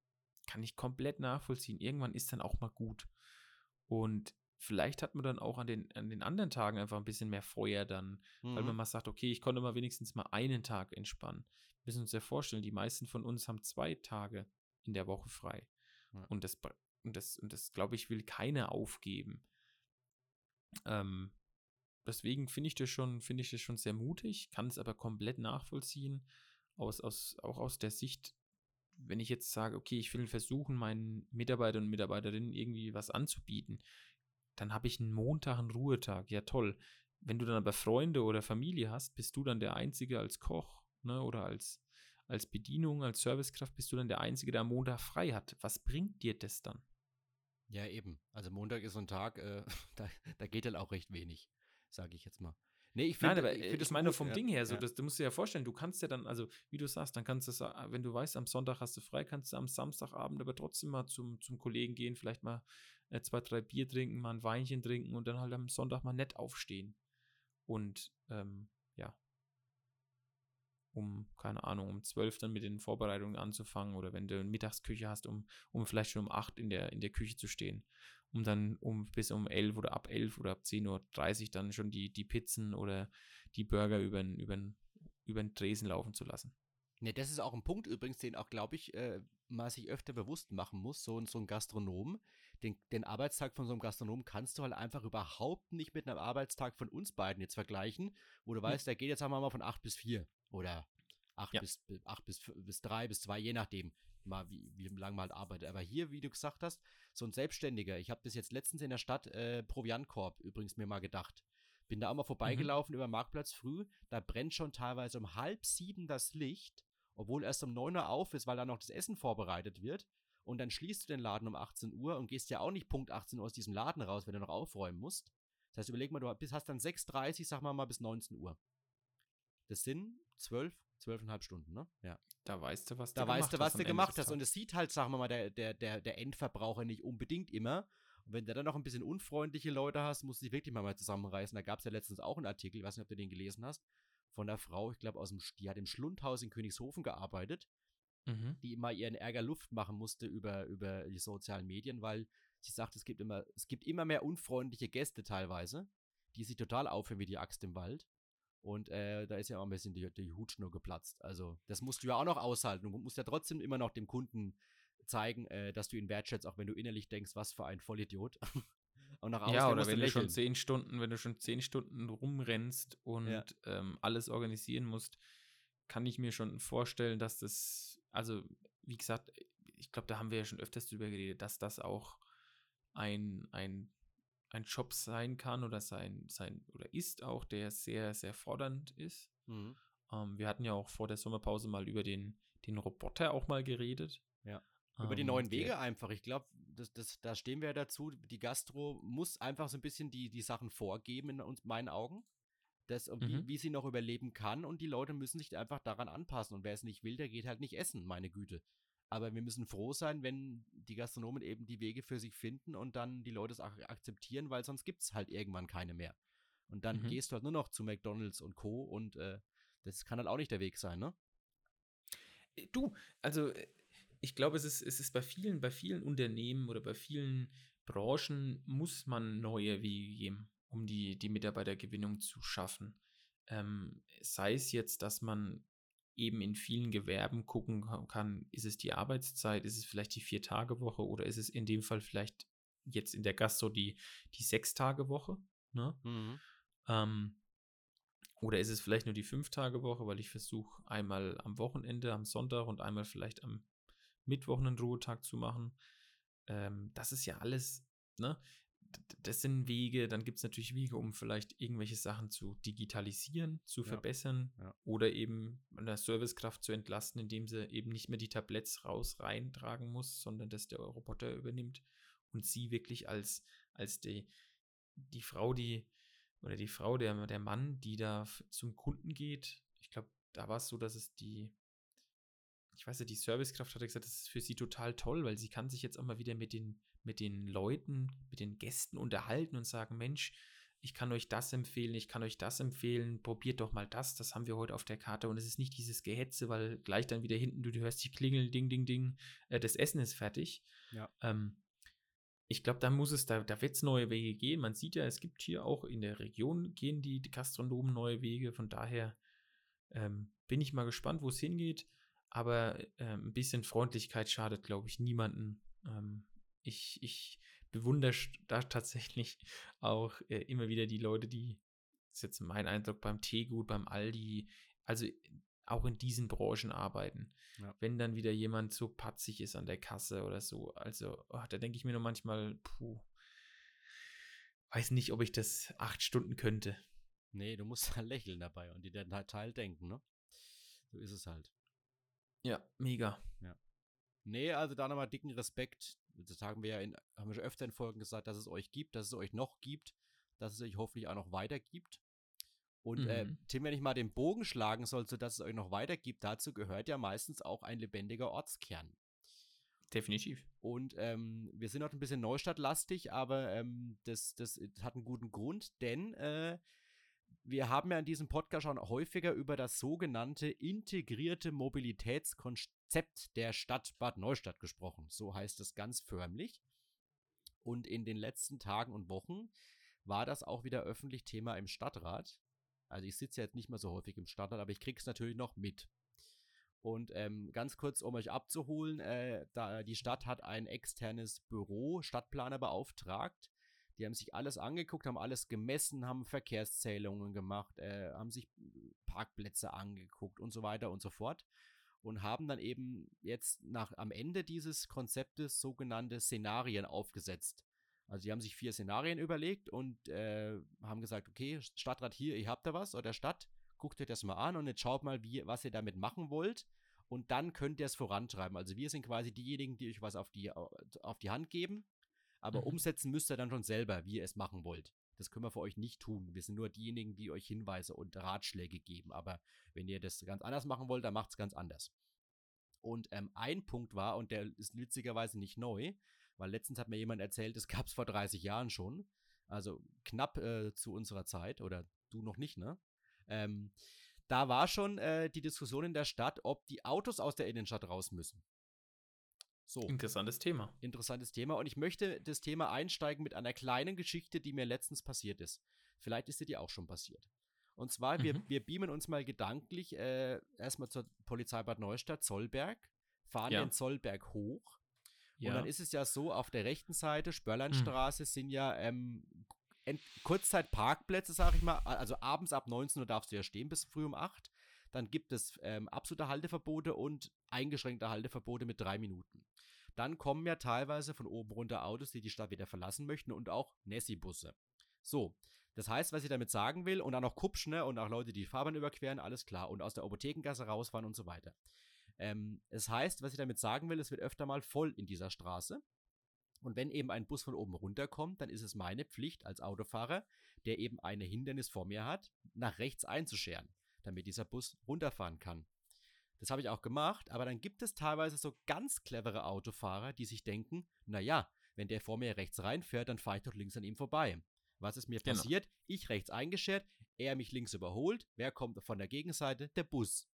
kann ich komplett nachvollziehen. Irgendwann ist dann auch mal gut. Und vielleicht hat man dann auch an den, an den anderen Tagen einfach ein bisschen mehr Feuer dann, weil man Mhm. mal sagt, okay, ich konnte mal wenigstens mal einen Tag entspannen. Wir müssen uns ja vorstellen, die meisten von uns haben zwei Tage in der Woche frei. Ja. Und das, und das, und das glaube ich, will keiner aufgeben. Ähm, deswegen finde ich das schon, finde ich das schon sehr mutig, kann es aber komplett nachvollziehen, aus, aus, auch aus der Sicht, wenn ich jetzt sage, okay, ich will versuchen, meinen Mitarbeitern und Mitarbeiterinnen irgendwie was anzubieten, dann habe ich einen Montag, einen Ruhetag. Ja, toll. Wenn du dann aber Freunde oder Familie hast, bist du dann der Einzige als Koch, ne, oder als, als Bedienung, als Servicekraft, bist du dann der Einzige, der am Montag frei hat. Was bringt dir das dann? Ja, eben. Also Montag ist so ein Tag, äh, da, da geht dann auch recht wenig, sage ich jetzt mal. Nee, ich Nein, finde, aber ich finde ich es meine gut, vom ja, Ding her, so, ja. das, du musst dir ja vorstellen, du kannst ja dann, also wie du sagst, dann kannst du, sa- wenn du weißt, am Sonntag hast du frei, kannst du am Samstagabend aber trotzdem mal zum, zum Kollegen gehen, vielleicht mal äh, zwei, drei Bier trinken, mal ein Weinchen trinken und dann halt am Sonntag mal nett aufstehen. Und ähm, ja, um, keine Ahnung, um zwölf dann mit den Vorbereitungen anzufangen oder wenn du eine Mittagsküche hast, um, um vielleicht schon um acht in der, in der Küche zu stehen, um dann um bis um elf oder ab elf oder ab 10.30 Uhr dann schon die, die Pizzen oder die Burger über den, über den, über den Tresen laufen zu lassen. Ne, das ist auch ein Punkt übrigens, den auch, glaube ich, äh, man sich öfter bewusst machen muss. So, ein- so ein Gastronom, den, den Arbeitstag von so einem Gastronom kannst du halt einfach überhaupt nicht mit einem Arbeitstag von uns beiden jetzt vergleichen, wo du weißt, der geht jetzt, sagen wir mal, von 8 bis 4 oder 8 Ja. bis, 8 bis, bis 3 bis 2, je nachdem, mal wie, wie lange man halt arbeitet. Aber hier, wie du gesagt hast, so ein Selbstständiger, ich habe das jetzt letztens in der Stadt äh, Proviantkorb übrigens mir mal gedacht. Bin da auch mal vorbeigelaufen über den Marktplatz früh, da brennt schon teilweise um halb sieben das Licht obwohl erst um 9 Uhr auf ist, weil da noch das Essen vorbereitet wird. Und dann schließt du den Laden um 18 Uhr und gehst ja auch nicht Punkt 18 Uhr aus diesem Laden raus, wenn du noch aufräumen musst. Das heißt, überleg mal, du hast dann 6.30 sagen wir mal, bis 19 Uhr. Das sind 12, 12,5 Stunden, ne? Ja. Da weißt du, was Da du weißt du, was du gemacht hast. Und es sieht halt, sagen wir mal, der, der, der, der Endverbraucher nicht unbedingt immer. Und wenn du dann noch ein bisschen unfreundliche Leute hast, musst du dich wirklich mal, mal zusammenreißen. Da gab es ja letztens auch einen Artikel, ich weiß nicht, ob du den gelesen hast, von einer Frau, ich glaube, aus dem, die hat im Schlundhaus in Königshofen gearbeitet Mhm. die immer ihren Ärger Luft machen musste über, über die sozialen Medien, weil sie sagt, es gibt immer, es gibt immer mehr unfreundliche Gäste teilweise, die sich total aufhören wie die Axt im Wald. Und äh, da ist ja auch ein bisschen die, die Hutschnur geplatzt. Also, das musst du ja auch noch aushalten. Du musst ja trotzdem immer noch dem Kunden zeigen, äh, dass du ihn wertschätzt, auch wenn du innerlich denkst, was für ein Vollidiot. Und nach außen Ja, oder wenn du schon lächeln. zehn Stunden, wenn du schon zehn Stunden rumrennst und Ja. ähm, alles organisieren musst, kann ich mir schon vorstellen, dass das, also wie gesagt, ich glaube, da haben wir ja schon öfters drüber geredet, dass das auch ein, ein, ein Job sein kann oder sein, sein oder ist auch, der sehr, sehr fordernd ist. Mhm. Ähm, wir hatten ja auch vor der Sommerpause mal über den, den Roboter auch mal geredet. Ja. Über die Ähm, neuen Wege einfach. Ich glaube, das, das, da stehen wir ja dazu. Die Gastro muss einfach so ein bisschen die, die Sachen vorgeben in uns, meinen Augen. Das, und wie, Mhm. wie sie noch überleben kann. Und die Leute müssen sich einfach daran anpassen. Und wer es nicht will, der geht halt nicht essen, meine Güte. Aber wir müssen froh sein, wenn die Gastronomen eben die Wege für sich finden und dann die Leute es auch akzeptieren, weil sonst gibt es halt irgendwann keine mehr. Und dann Mhm. gehst du halt nur noch zu McDonalds und Co. Und äh, das kann halt auch nicht der Weg sein, ne? Äh, Du, also äh, ich glaube, es ist, es ist bei vielen, bei vielen Unternehmen oder bei vielen Branchen muss man neue Wege geben, um die, die Mitarbeitergewinnung zu schaffen. Ähm, sei es jetzt, dass man eben in vielen Gewerben gucken ka- kann, ist es die Arbeitszeit, ist es vielleicht die Vier-Tage-Woche oder ist es in dem Fall vielleicht jetzt in der Gastro die, die Sechs-Tage-Woche? Ne? Mhm. Ähm, oder ist es vielleicht nur die Fünf-Tage-Woche, weil ich versuche, einmal am Wochenende, am Sonntag und einmal vielleicht am Mittwoch einen Ruhetag zu machen. Ähm, das ist ja alles, ne? Das sind Wege, dann gibt es natürlich Wege, um vielleicht irgendwelche Sachen zu digitalisieren, zu Ja. verbessern Ja. oder eben der Servicekraft zu entlasten, indem sie eben nicht mehr die Tabletts raus reintragen muss, sondern dass der Roboter übernimmt und sie wirklich als, als die, die Frau, die oder die Frau, der, der Mann, die da zum Kunden geht. Ich glaube, da war es so, dass es die, ich weiß ja, die Servicekraft hatte gesagt, das ist für sie total toll, weil sie kann sich jetzt auch mal wieder mit den, mit den Leuten, mit den Gästen unterhalten und sagen, Mensch, ich kann euch das empfehlen, ich kann euch das empfehlen, probiert doch mal das, das haben wir heute auf der Karte und es ist nicht dieses Gehetze, weil gleich dann wieder hinten, du, du hörst die Klingel, ding, ding, ding, äh, das Essen ist fertig. Ja. Ähm, ich glaube, da muss es, da, da wird es neue Wege gehen. Man sieht ja, es gibt hier auch in der Region gehen die Gastronomen neue Wege. Von daher ähm, bin ich mal gespannt, wo es hingeht. Aber ähm, ein bisschen Freundlichkeit schadet, glaube ich, niemanden. Ähm, ich, ich bewundere da tatsächlich auch äh, immer wieder die Leute, die, das ist jetzt mein Eindruck, beim Teegut, beim Aldi, also auch in diesen Branchen arbeiten. Ja. Wenn dann wieder jemand so patzig ist an der Kasse oder so, also oh, da denke ich mir nur manchmal, puh, weiß nicht, ob ich das acht Stunden könnte. Nee, du musst halt lächeln dabei und dir den Teil denken, ne? So ist es halt. Ja, mega. Nee, also da nochmal dicken Respekt. Das haben wir ja in, haben wir schon öfter in Folgen gesagt, dass es euch gibt, dass es euch noch gibt, dass es euch hoffentlich auch noch weiter gibt. Und äh, Mhm. Tim, wenn ich mal den Bogen schlagen soll, so dass es euch noch weiter gibt, dazu gehört ja meistens auch ein lebendiger Ortskern. Definitiv. Und ähm, wir sind noch ein bisschen Neustadtlastig, aber ähm, das, das hat einen guten Grund, denn äh, wir haben ja in diesem Podcast schon häufiger über das sogenannte integrierte Mobilitätskonzept der Stadt Bad Neustadt gesprochen. So heißt es ganz förmlich. Und in den letzten Tagen und Wochen war das auch wieder öffentlich Thema im Stadtrat. Also ich sitze jetzt nicht mehr so häufig im Stadtrat, aber ich kriege es natürlich noch mit. Und ähm, ganz kurz, um euch abzuholen, äh, da, die Stadt hat ein externes Büro, Stadtplaner beauftragt. Die haben sich alles angeguckt, haben alles gemessen, haben Verkehrszählungen gemacht, äh, haben sich Parkplätze angeguckt und so weiter und so fort. Und haben dann eben jetzt nach, am Ende dieses Konzeptes sogenannte Szenarien aufgesetzt. Also die haben sich vier Szenarien überlegt und äh, haben gesagt, okay, Stadtrat hier, ihr habt da was, oder Stadt, guckt euch das mal an und jetzt schaut mal, wie, was ihr damit machen wollt. Und dann könnt ihr es vorantreiben. Also wir sind quasi diejenigen, die euch was auf die, auf die Hand geben. Aber Mhm. umsetzen müsst ihr dann schon selber, wie ihr es machen wollt. Das können wir für euch nicht tun. Wir sind nur diejenigen, die euch Hinweise und Ratschläge geben. Aber wenn ihr das ganz anders machen wollt, dann macht es ganz anders. Und ähm, ein Punkt war, und der ist witzigerweise nicht neu, weil letztens hat mir jemand erzählt, das gab es vor 30 Jahren schon. Also knapp äh, zu unserer Zeit, oder du noch nicht, ne? Ähm, da war schon äh, die Diskussion in der Stadt, ob die Autos aus der Innenstadt raus müssen. So, Interessantes Thema. interessantes Thema. Und ich möchte das Thema einsteigen mit einer kleinen Geschichte, die mir letztens passiert ist. Vielleicht ist sie dir auch schon passiert. Und zwar, wir, Mhm. wir beamen uns mal gedanklich äh, erstmal zur Polizei Bad Neustadt, Zollberg, fahren Ja. den Zollberg hoch. Ja. Und dann ist es ja so, auf der rechten Seite, Spörleinstraße, sind ja ähm, Kurzzeit-Parkplätze, sag ich mal. Also abends ab 19 Uhr darfst du ja stehen bis früh um 8. Dann gibt es ähm, absolute Halteverbote und eingeschränkte Halteverbote mit drei Minuten. Dann kommen ja teilweise von oben runter Autos, die die Stadt wieder verlassen möchten und auch Nessi-Busse. So, das heißt, was ich damit sagen will, und dann noch Kupsch, ne, und auch Leute, die die Fahrbahn überqueren, alles klar, und aus der Apothekengasse rausfahren und so weiter. Ähm, es heißt, was ich damit sagen will, es wird öfter mal voll in dieser Straße. Und wenn eben ein Bus von oben runterkommt, dann ist es meine Pflicht als Autofahrer, der eben eine Hindernis vor mir hat, nach rechts einzuscheren, damit dieser Bus runterfahren kann. Das habe ich auch gemacht, aber dann gibt es teilweise so ganz clevere Autofahrer, die sich denken, naja, wenn der vor mir rechts reinfährt, dann fahre ich doch links an ihm vorbei. Was ist mir Genau. passiert? Ich rechts eingeschert, er mich links überholt. Wer kommt von der Gegenseite? Der Bus.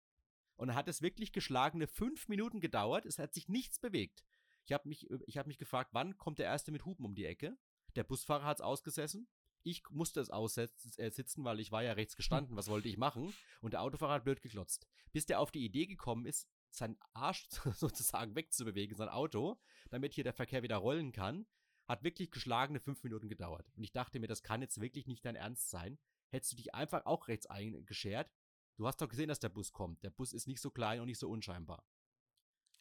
Und dann hat es wirklich geschlagene fünf Minuten gedauert. Es hat sich nichts bewegt. Ich habe mich, ich hab mich gefragt, wann kommt der Erste mit Hupen um die Ecke? Der Busfahrer hat es ausgesessen. Ich musste es aussitzen, äh, weil ich war ja rechts gestanden. Was wollte ich machen? Und der Autofahrer hat blöd geklotzt. Bis der auf die Idee gekommen ist, seinen Arsch sozusagen wegzubewegen, sein Auto, damit hier der Verkehr wieder rollen kann, hat wirklich geschlagene fünf Minuten gedauert. Und ich dachte mir, das kann jetzt wirklich nicht dein Ernst sein. Hättest du dich einfach auch rechts eingeschert, du hast doch gesehen, dass der Bus kommt. Der Bus ist nicht so klein und nicht so unscheinbar.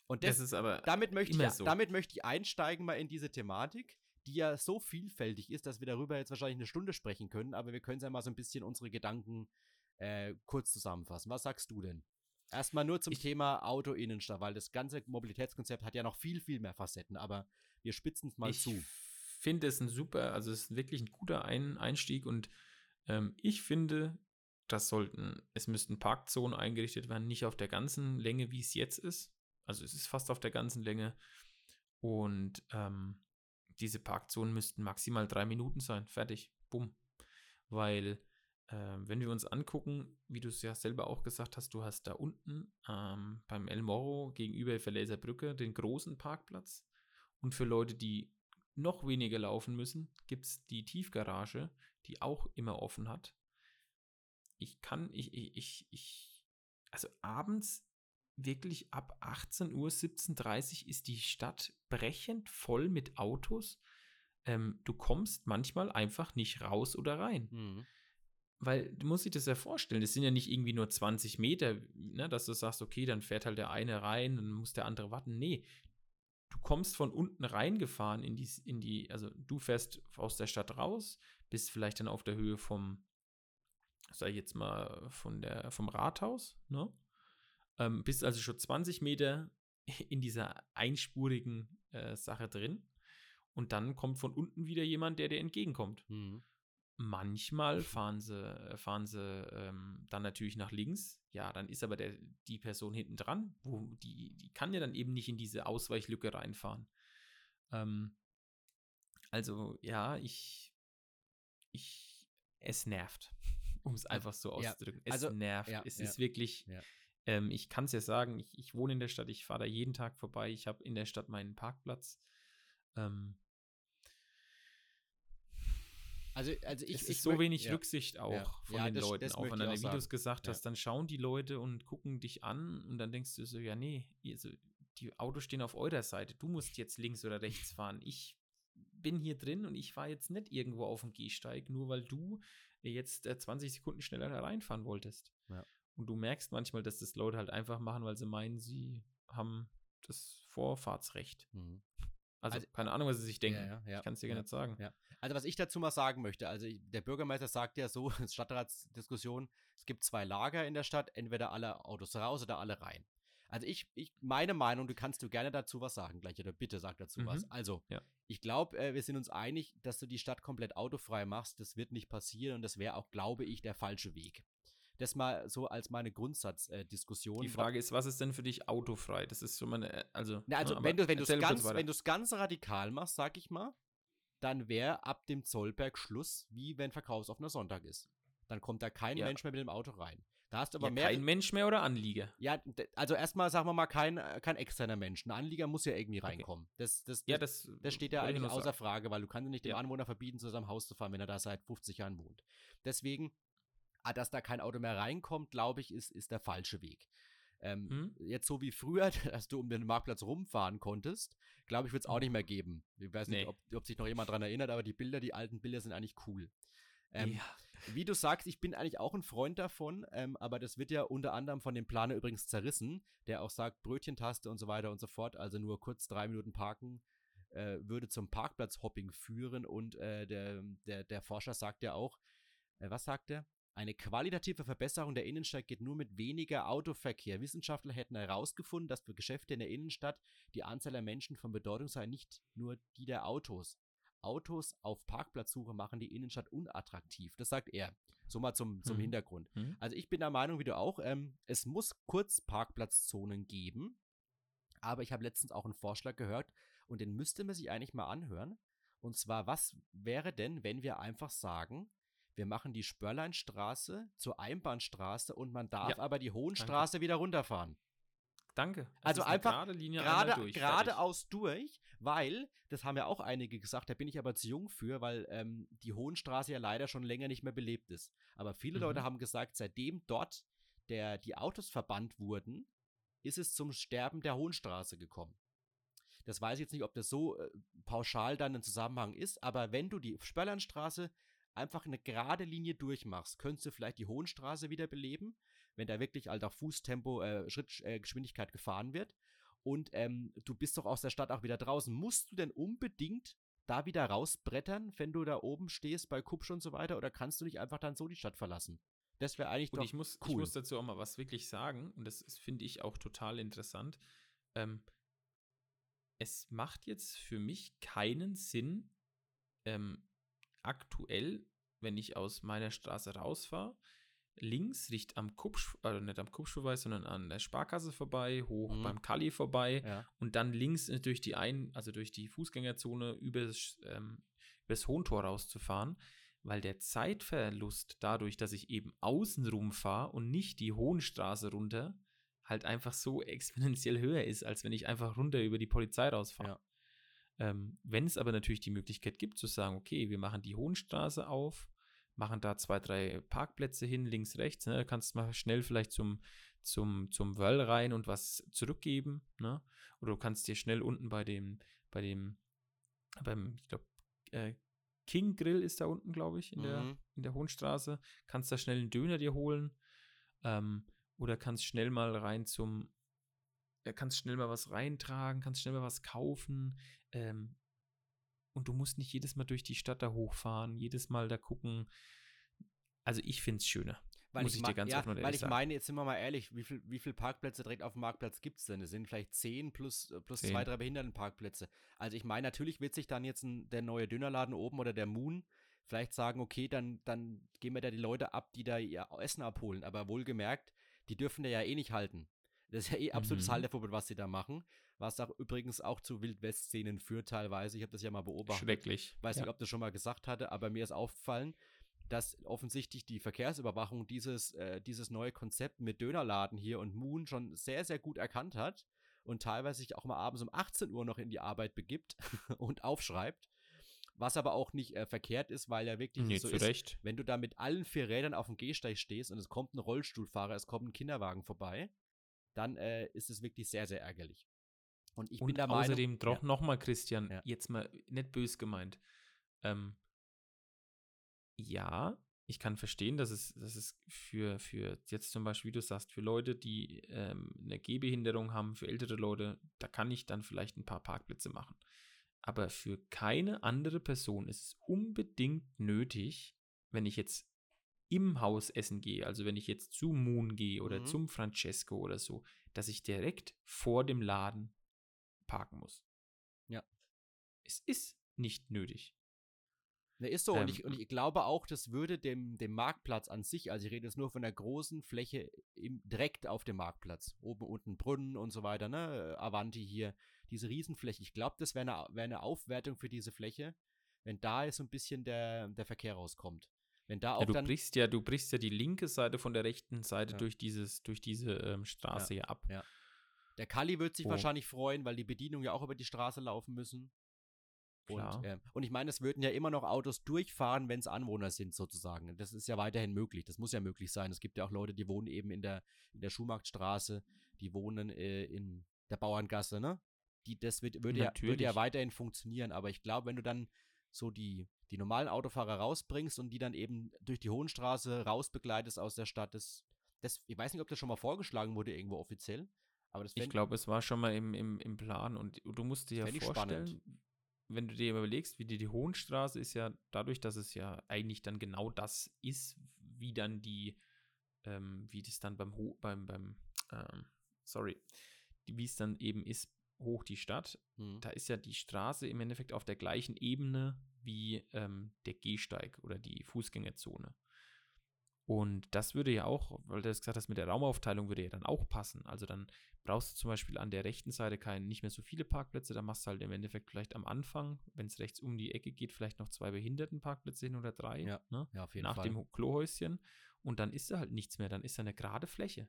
Und Das das, ist aber damit, möchte ich, so. damit möchte ich einsteigen mal in diese Thematik. Die ja so vielfältig ist, dass wir darüber jetzt wahrscheinlich eine Stunde sprechen können, aber wir können ja mal so ein bisschen unsere Gedanken äh, kurz zusammenfassen. Was sagst du denn? Erstmal nur zum ich, Thema Auto-Innenstadt, weil das ganze Mobilitätskonzept hat ja noch viel, viel mehr Facetten, aber wir spitzen es mal ich zu. Ich finde es ein super, also es ist wirklich ein guter ein Einstieg und ähm, ich finde, das sollten, es müssten Parkzonen eingerichtet werden, nicht auf der ganzen Länge, wie es jetzt ist. Also es ist fast auf der ganzen Länge. Und ähm, diese Parkzonen müssten maximal drei Minuten sein. Fertig. Bumm. Weil äh, wenn wir uns angucken, wie du es ja selber auch gesagt hast, du hast da unten ähm, beim El Morro gegenüber der Brücke den großen Parkplatz. Und für Leute, die noch weniger laufen müssen, gibt es die Tiefgarage, die auch immer offen hat. Ich kann, ich, ich, ich, ich, also abends wirklich ab 18 Uhr, 17.30 Uhr ist die Stadt brechend voll mit Autos. Ähm, du kommst manchmal einfach nicht raus oder rein. Mhm. Weil du musst dir das ja vorstellen, das sind ja nicht irgendwie nur 20 Meter, ne, dass du sagst, okay, dann fährt halt der eine rein und muss der andere warten. Nee, du kommst von unten reingefahren in die, in die, also du fährst aus der Stadt raus, bist vielleicht dann auf der Höhe vom, sag ich jetzt mal, von der, vom Rathaus, ne? Ähm, bist also schon 20 Meter in dieser einspurigen äh, Sache drin. Und dann kommt von unten wieder jemand, der dir entgegenkommt. Mhm. Manchmal fahren sie, äh, fahren sie ähm, dann natürlich nach links. Ja, dann ist aber der, die Person hinten dran, wo die, die kann ja dann eben nicht in diese Ausweichlücke reinfahren. Ähm, also, ja, ich, ich, es nervt, um es einfach so auszudrücken. Ja, also, es nervt. Ja, es ja, ist wirklich, ähm, ich kann es ja sagen, ich, ich, wohne in der Stadt, ich fahre da jeden Tag vorbei, ich habe in der Stadt meinen Parkplatz. Ähm, also, also ich, es ist so wenig ja. Rücksicht auch ja. von ja, den das, Leuten das aufeinander. Wie du es gesagt hast, dann schauen die Leute und gucken dich an und dann denkst du so, ja, nee, also die Autos stehen auf eurer Seite. Du musst jetzt links oder rechts fahren. Ich bin hier drin und ich fahre jetzt nicht irgendwo auf dem Gehsteig, nur weil du jetzt äh, 20 Sekunden schneller da reinfahren wolltest. Ja. Und du merkst manchmal, dass das Leute halt einfach machen, weil sie meinen, sie haben das Vorfahrtsrecht. Mhm. Also, also, keine Ahnung, was sie sich denken. Ja, ja, ich kann es dir ja, gar nicht sagen. Also was ich dazu mal sagen möchte, also der Bürgermeister sagt ja so, Stadtratsdiskussion, es gibt zwei Lager in der Stadt, entweder alle Autos raus oder alle rein. Also ich, ich meine Meinung, du kannst du gerne dazu was sagen gleich oder bitte sag dazu mhm. was. Also, ja. ich glaube, äh, wir sind uns einig, dass du die Stadt komplett autofrei machst. Das wird nicht passieren und das wäre auch, glaube ich, der falsche Weg. Das mal so als meine Grundsatzdiskussion. Die Frage ist, was ist denn für dich autofrei? Das ist so meine, äh, also. Na, also, wenn du, es ganz, wenn ganz radikal machst, sag ich mal, dann wäre ab dem Zollberg Schluss, wie wenn verkaufsoffener Sonntag ist. Dann kommt da kein ja. Mensch mehr mit dem Auto rein. Da hast du aber ja, mehr. Kein Mensch mehr oder Anlieger? Ja, also erstmal sagen wir mal kein, äh, kein externer Mensch. Ein Anlieger muss ja irgendwie reinkommen. Okay. Das, das, ja, das, das steht ja eigentlich außer. Frage, weil du kannst nicht dem ja. Anwohner verbieten, zu seinem Haus zu fahren, wenn er da seit 50 Jahren wohnt. Deswegen dass da kein Auto mehr reinkommt, glaube ich, ist, ist der falsche Weg. Ähm, hm? Jetzt so wie früher, dass du um den Marktplatz rumfahren konntest, glaube ich, wird es auch nicht mehr geben. Ich weiß nicht, ob, ob, sich noch jemand daran erinnert, aber die Bilder, die alten Bilder sind eigentlich cool. Ähm, ja. Wie du sagst, ich bin eigentlich auch ein Freund davon, ähm, aber das wird ja unter anderem von dem Planer übrigens zerrissen, der auch sagt, Brötchentaste und so weiter und so fort, also nur kurz drei Minuten parken, äh, würde zum Parkplatzhopping führen und äh, der, der, der Forscher sagt ja auch, äh, was sagt er? Eine qualitative Verbesserung der Innenstadt geht nur mit weniger Autoverkehr. Wissenschaftler hätten herausgefunden, dass für Geschäfte in der Innenstadt die Anzahl der Menschen von Bedeutung sei, nicht nur die der Autos. Autos auf Parkplatzsuche machen die Innenstadt unattraktiv. Das sagt er. So mal zum, zum mhm. Hintergrund. Mhm. Also ich bin der Meinung, wie du auch, ähm, es muss kurz Parkplatzzonen geben. Aber ich habe letztens auch einen Vorschlag gehört und den müsste man sich eigentlich mal anhören. Und zwar, was wäre denn, wenn wir einfach sagen, wir machen die Spörleinstraße zur Einbahnstraße und man darf ja, aber die Hohenstraße wieder runterfahren. Danke. Das also einfach gerade, durch, geradeaus durch, weil, das haben ja auch einige gesagt, da bin ich aber zu jung für, weil ähm, die Hohenstraße ja leider schon länger nicht mehr belebt ist. Aber viele mhm. Leute haben gesagt, seitdem dort der, die Autos verbannt wurden, ist es zum Sterben der Hohenstraße gekommen. Das weiß ich jetzt nicht, ob das so äh, pauschal dann ein Zusammenhang ist, aber wenn du die Spörlernstraße einfach eine gerade Linie durchmachst, könntest du vielleicht die Hohenstraße wieder beleben, wenn da wirklich halt auf Fußtempo, äh, Schrittgeschwindigkeit äh, gefahren wird. Und ähm, du bist doch aus der Stadt auch wieder draußen. Musst du denn unbedingt da wieder rausbrettern, wenn du da oben stehst bei Kupsch und so weiter, oder kannst du nicht einfach dann so die Stadt verlassen? Das wäre eigentlich und doch ich muss, cool. ich muss dazu auch mal was wirklich sagen, und das finde ich auch total interessant. Ähm, es macht jetzt für mich keinen Sinn, ähm, aktuell, wenn ich aus meiner Straße rausfahre, links Richt am Kupsch, also nicht am Kupsch vorbei, sondern an der Sparkasse vorbei, hoch Mhm. beim Kali vorbei Ja. und dann links durch die ein, also durch die Fußgängerzone übers, ähm, übers Hohentor rauszufahren, weil der Zeitverlust dadurch, dass ich eben außenrum fahre und nicht die Hohenstraße runter, halt einfach so exponentiell höher ist, als wenn ich einfach runter über die Polizei rausfahre. Ja. Ähm, wenn es aber natürlich die Möglichkeit gibt, zu sagen, okay, wir machen die Hohenstraße auf, machen da zwei, drei Parkplätze hin, links, rechts, ne? kannst mal schnell vielleicht zum, zum, zum Wöll rein und was zurückgeben, ne? Oder du kannst dir schnell unten bei dem, bei dem, beim, ich glaube, äh, King Grill ist da unten, glaube ich, in, der, Mhm. in der Hohenstraße. Kannst da schnell einen Döner dir holen. Ähm, oder kannst schnell mal rein zum, kannst schnell mal was reintragen, kannst schnell mal was kaufen. Ähm, und du musst nicht jedes Mal durch die Stadt da hochfahren, jedes Mal da gucken. Also ich finde es schöner. Weil muss ich, ich dir ganz ja, offen Weil ich sagen. meine, jetzt sind wir mal ehrlich, wie viel, wie viel Parkplätze direkt auf dem Marktplatz gibt es denn? Es sind vielleicht zehn plus, äh, plus Zehn. zwei, drei Behindertenparkplätze. Also ich meine, natürlich wird sich dann jetzt ein, der neue Dönerladen oben oder der Moon vielleicht sagen, okay, dann, dann gehen wir da die Leute ab, die da ihr Essen abholen. Aber wohlgemerkt, die dürfen da ja eh nicht halten. Das ist ja eh absolutes Mhm. Halteverbot, was sie da machen. Was auch übrigens auch zu Wildwest-Szenen führt teilweise. Ich habe das ja mal beobachtet. Schrecklich. Weiß ja. nicht, ob das schon mal gesagt hatte, aber mir ist aufgefallen, dass offensichtlich die Verkehrsüberwachung dieses, äh, dieses neue Konzept mit Dönerladen hier und Moon schon sehr, sehr gut erkannt hat und teilweise sich auch mal abends um 18 Uhr noch in die Arbeit begibt und aufschreibt. Was aber auch nicht äh, verkehrt ist, weil ja wirklich Nee, so ist, Recht. wenn du da mit allen vier Rädern auf dem Gehsteig stehst und es kommt ein Rollstuhlfahrer, es kommt ein Kinderwagen vorbei, dann äh, ist es wirklich sehr, sehr ärgerlich. Und ich bin Und der Meinung, außerdem doch ja, nochmal, Christian, Ja. jetzt mal nicht bös gemeint. Ähm, ja, ich kann verstehen, dass es, dass es für, für jetzt zum Beispiel, wie du sagst, für Leute, die ähm, eine Gehbehinderung haben, für ältere Leute, da kann ich dann vielleicht ein paar Parkplätze machen. Aber für keine andere Person ist es unbedingt nötig, wenn ich jetzt im Haus essen gehe, also wenn ich jetzt zu Moon gehe oder Mhm. zum Francesco oder so, dass ich direkt vor dem Laden parken muss. Ja. Es ist nicht nötig. Ne, ist so. und, Ähm, ich, und ich glaube auch, das würde dem, dem Marktplatz an sich, also ich rede jetzt nur von der großen Fläche im, direkt auf dem Marktplatz, oben unten Brunnen und so weiter, ne, Avanti hier, diese Riesenfläche. Ich glaube, das wäre eine, wär eine Aufwertung für diese Fläche, wenn da jetzt so ein bisschen der, der Verkehr rauskommt. Wenn da auch Ja, du dann. brichst ja, du brichst ja die linke Seite von der rechten Seite Ja. durch dieses, durch diese ähm, Straße hier ab. Ja. Der Kali wird sich Oh. wahrscheinlich freuen, weil die Bedienungen ja auch über die Straße laufen müssen. Klar. Und, ähm, und ich meine, es würden ja immer noch Autos durchfahren, wenn es Anwohner sind, sozusagen. Das ist ja weiterhin möglich. Das muss ja möglich sein. Es gibt ja auch Leute, die wohnen eben in der, in der Schuhmarktstraße, die wohnen äh, in der Bauerngasse, ne? Die, das wird, würde, ja, würde ja weiterhin funktionieren. Aber ich glaube, wenn du dann so die, die normalen Autofahrer rausbringst und die dann eben durch die Hohenstraße rausbegleitest aus der Stadt, das, das, ich weiß nicht, ob das schon mal vorgeschlagen wurde irgendwo offiziell, aber das Ich glaube, es war schon mal im, im, im Plan und du musst dir ja vorstellen, spannend. wenn du dir überlegst, wie die, die Hohenstraße ist ja dadurch, dass es ja eigentlich dann genau das ist, wie dann die, ähm, wie das dann beim, Ho beim, beim, ähm, sorry, wie es dann eben ist, hoch die Stadt, Hm. da ist ja die Straße im Endeffekt auf der gleichen Ebene wie ähm, der Gehsteig oder die Fußgängerzone. Und das würde ja auch, weil du das gesagt hast, mit der Raumaufteilung würde ja dann auch passen. Also dann brauchst du zum Beispiel an der rechten Seite keinen, nicht mehr so viele Parkplätze, da machst du halt im Endeffekt vielleicht am Anfang, wenn es rechts um die Ecke geht, vielleicht noch zwei Behindertenparkplätze hin oder drei, Ja, ne? ja, auf jeden nach Fall. dem Klohäuschen. Und dann ist da halt nichts mehr, dann ist da eine gerade Fläche.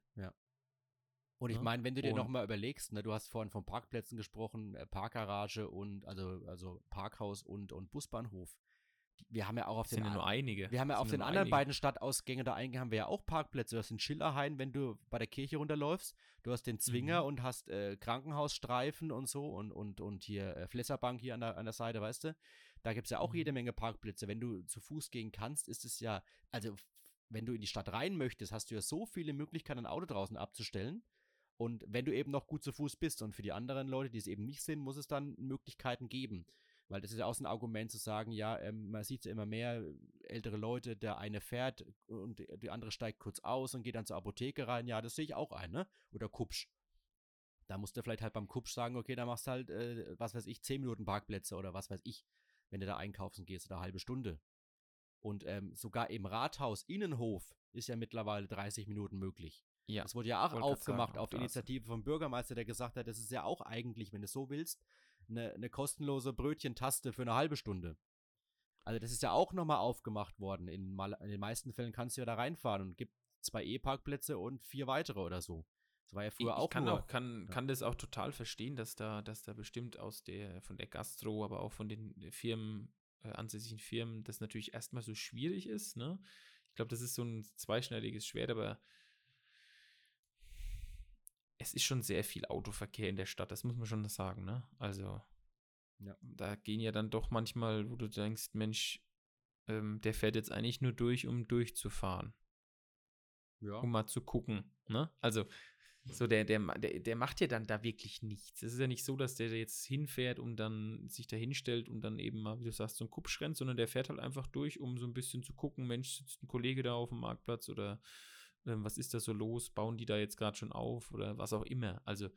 Und ich Ne? meine, wenn du dir nochmal überlegst, ne, du hast vorhin von Parkplätzen gesprochen, äh, Parkgarage und also, also Parkhaus und, und Busbahnhof. Wir haben ja auch auf Das den sind ja nur einige. wir haben ja Das auf den anderen einige. beiden Stadtausgängen da eingehen, haben wir ja auch Parkplätze. Du hast den Schillerhain, wenn du bei der Kirche runterläufst. Du hast den Zwinger Mhm. und hast äh, Krankenhausstreifen und so und, und, und hier äh, Flesserbank hier an der, an der Seite, weißt du? Da gibt es ja auch Mhm. jede Menge Parkplätze. Wenn du zu Fuß gehen kannst, ist es ja, also wenn du in die Stadt rein möchtest, hast du ja so viele Möglichkeiten, ein Auto draußen abzustellen. Und wenn du eben noch gut zu Fuß bist und für die anderen Leute, die es eben nicht sind, muss es dann Möglichkeiten geben. Weil das ist ja auch so ein Argument zu sagen, ja, ähm, man sieht ja immer mehr ältere Leute, der eine fährt und die andere steigt kurz aus und geht dann zur Apotheke rein. Ja, das sehe ich auch ein, ne? Oder Kupsch. Da musst du vielleicht halt beim Kupsch sagen, okay, da machst du halt, äh, was weiß ich, 10 Minuten Parkplätze oder was weiß ich, wenn du da einkaufen gehst oder eine halbe Stunde. Und ähm, sogar im Rathaus Innenhof ist ja mittlerweile 30 Minuten möglich. Ja. Das wurde ja auch aufgemacht sagen, auf Initiative vom Bürgermeister, der gesagt hat, das ist ja auch eigentlich, wenn du es so willst, eine, eine kostenlose Brötchentaste für eine halbe Stunde. Also das ist ja auch nochmal aufgemacht worden. In, in, den meisten Fällen kannst du ja da reinfahren und gibt zwei E-Parkplätze und vier weitere oder so. Das war ja früher ich, auch ich kann nur. Auch, kann, ja. kann das auch total verstehen, dass da, dass da bestimmt aus der, von der Gastro, aber auch von den Firmen, äh, ansässigen Firmen, das natürlich erstmal so schwierig ist, ne? Ich glaube, das ist so ein zweischneidiges Schwert, aber es ist schon sehr viel Autoverkehr in der Stadt, das muss man schon sagen, ne? Also, ja. da gehen ja dann doch manchmal, wo du denkst, Mensch, ähm, der fährt jetzt eigentlich nur durch, um durchzufahren. Ja. Um mal zu gucken, ne? Also, so, der, der, der, der macht ja dann da wirklich nichts. Es ist ja nicht so, dass der jetzt hinfährt und dann sich da hinstellt und dann eben mal, wie du sagst, so ein Kupsch rennt, sondern der fährt halt einfach durch, um so ein bisschen zu gucken, Mensch, sitzt ein Kollege da auf dem Marktplatz oder was ist da so los? Bauen die da jetzt gerade schon auf oder was auch immer? Also,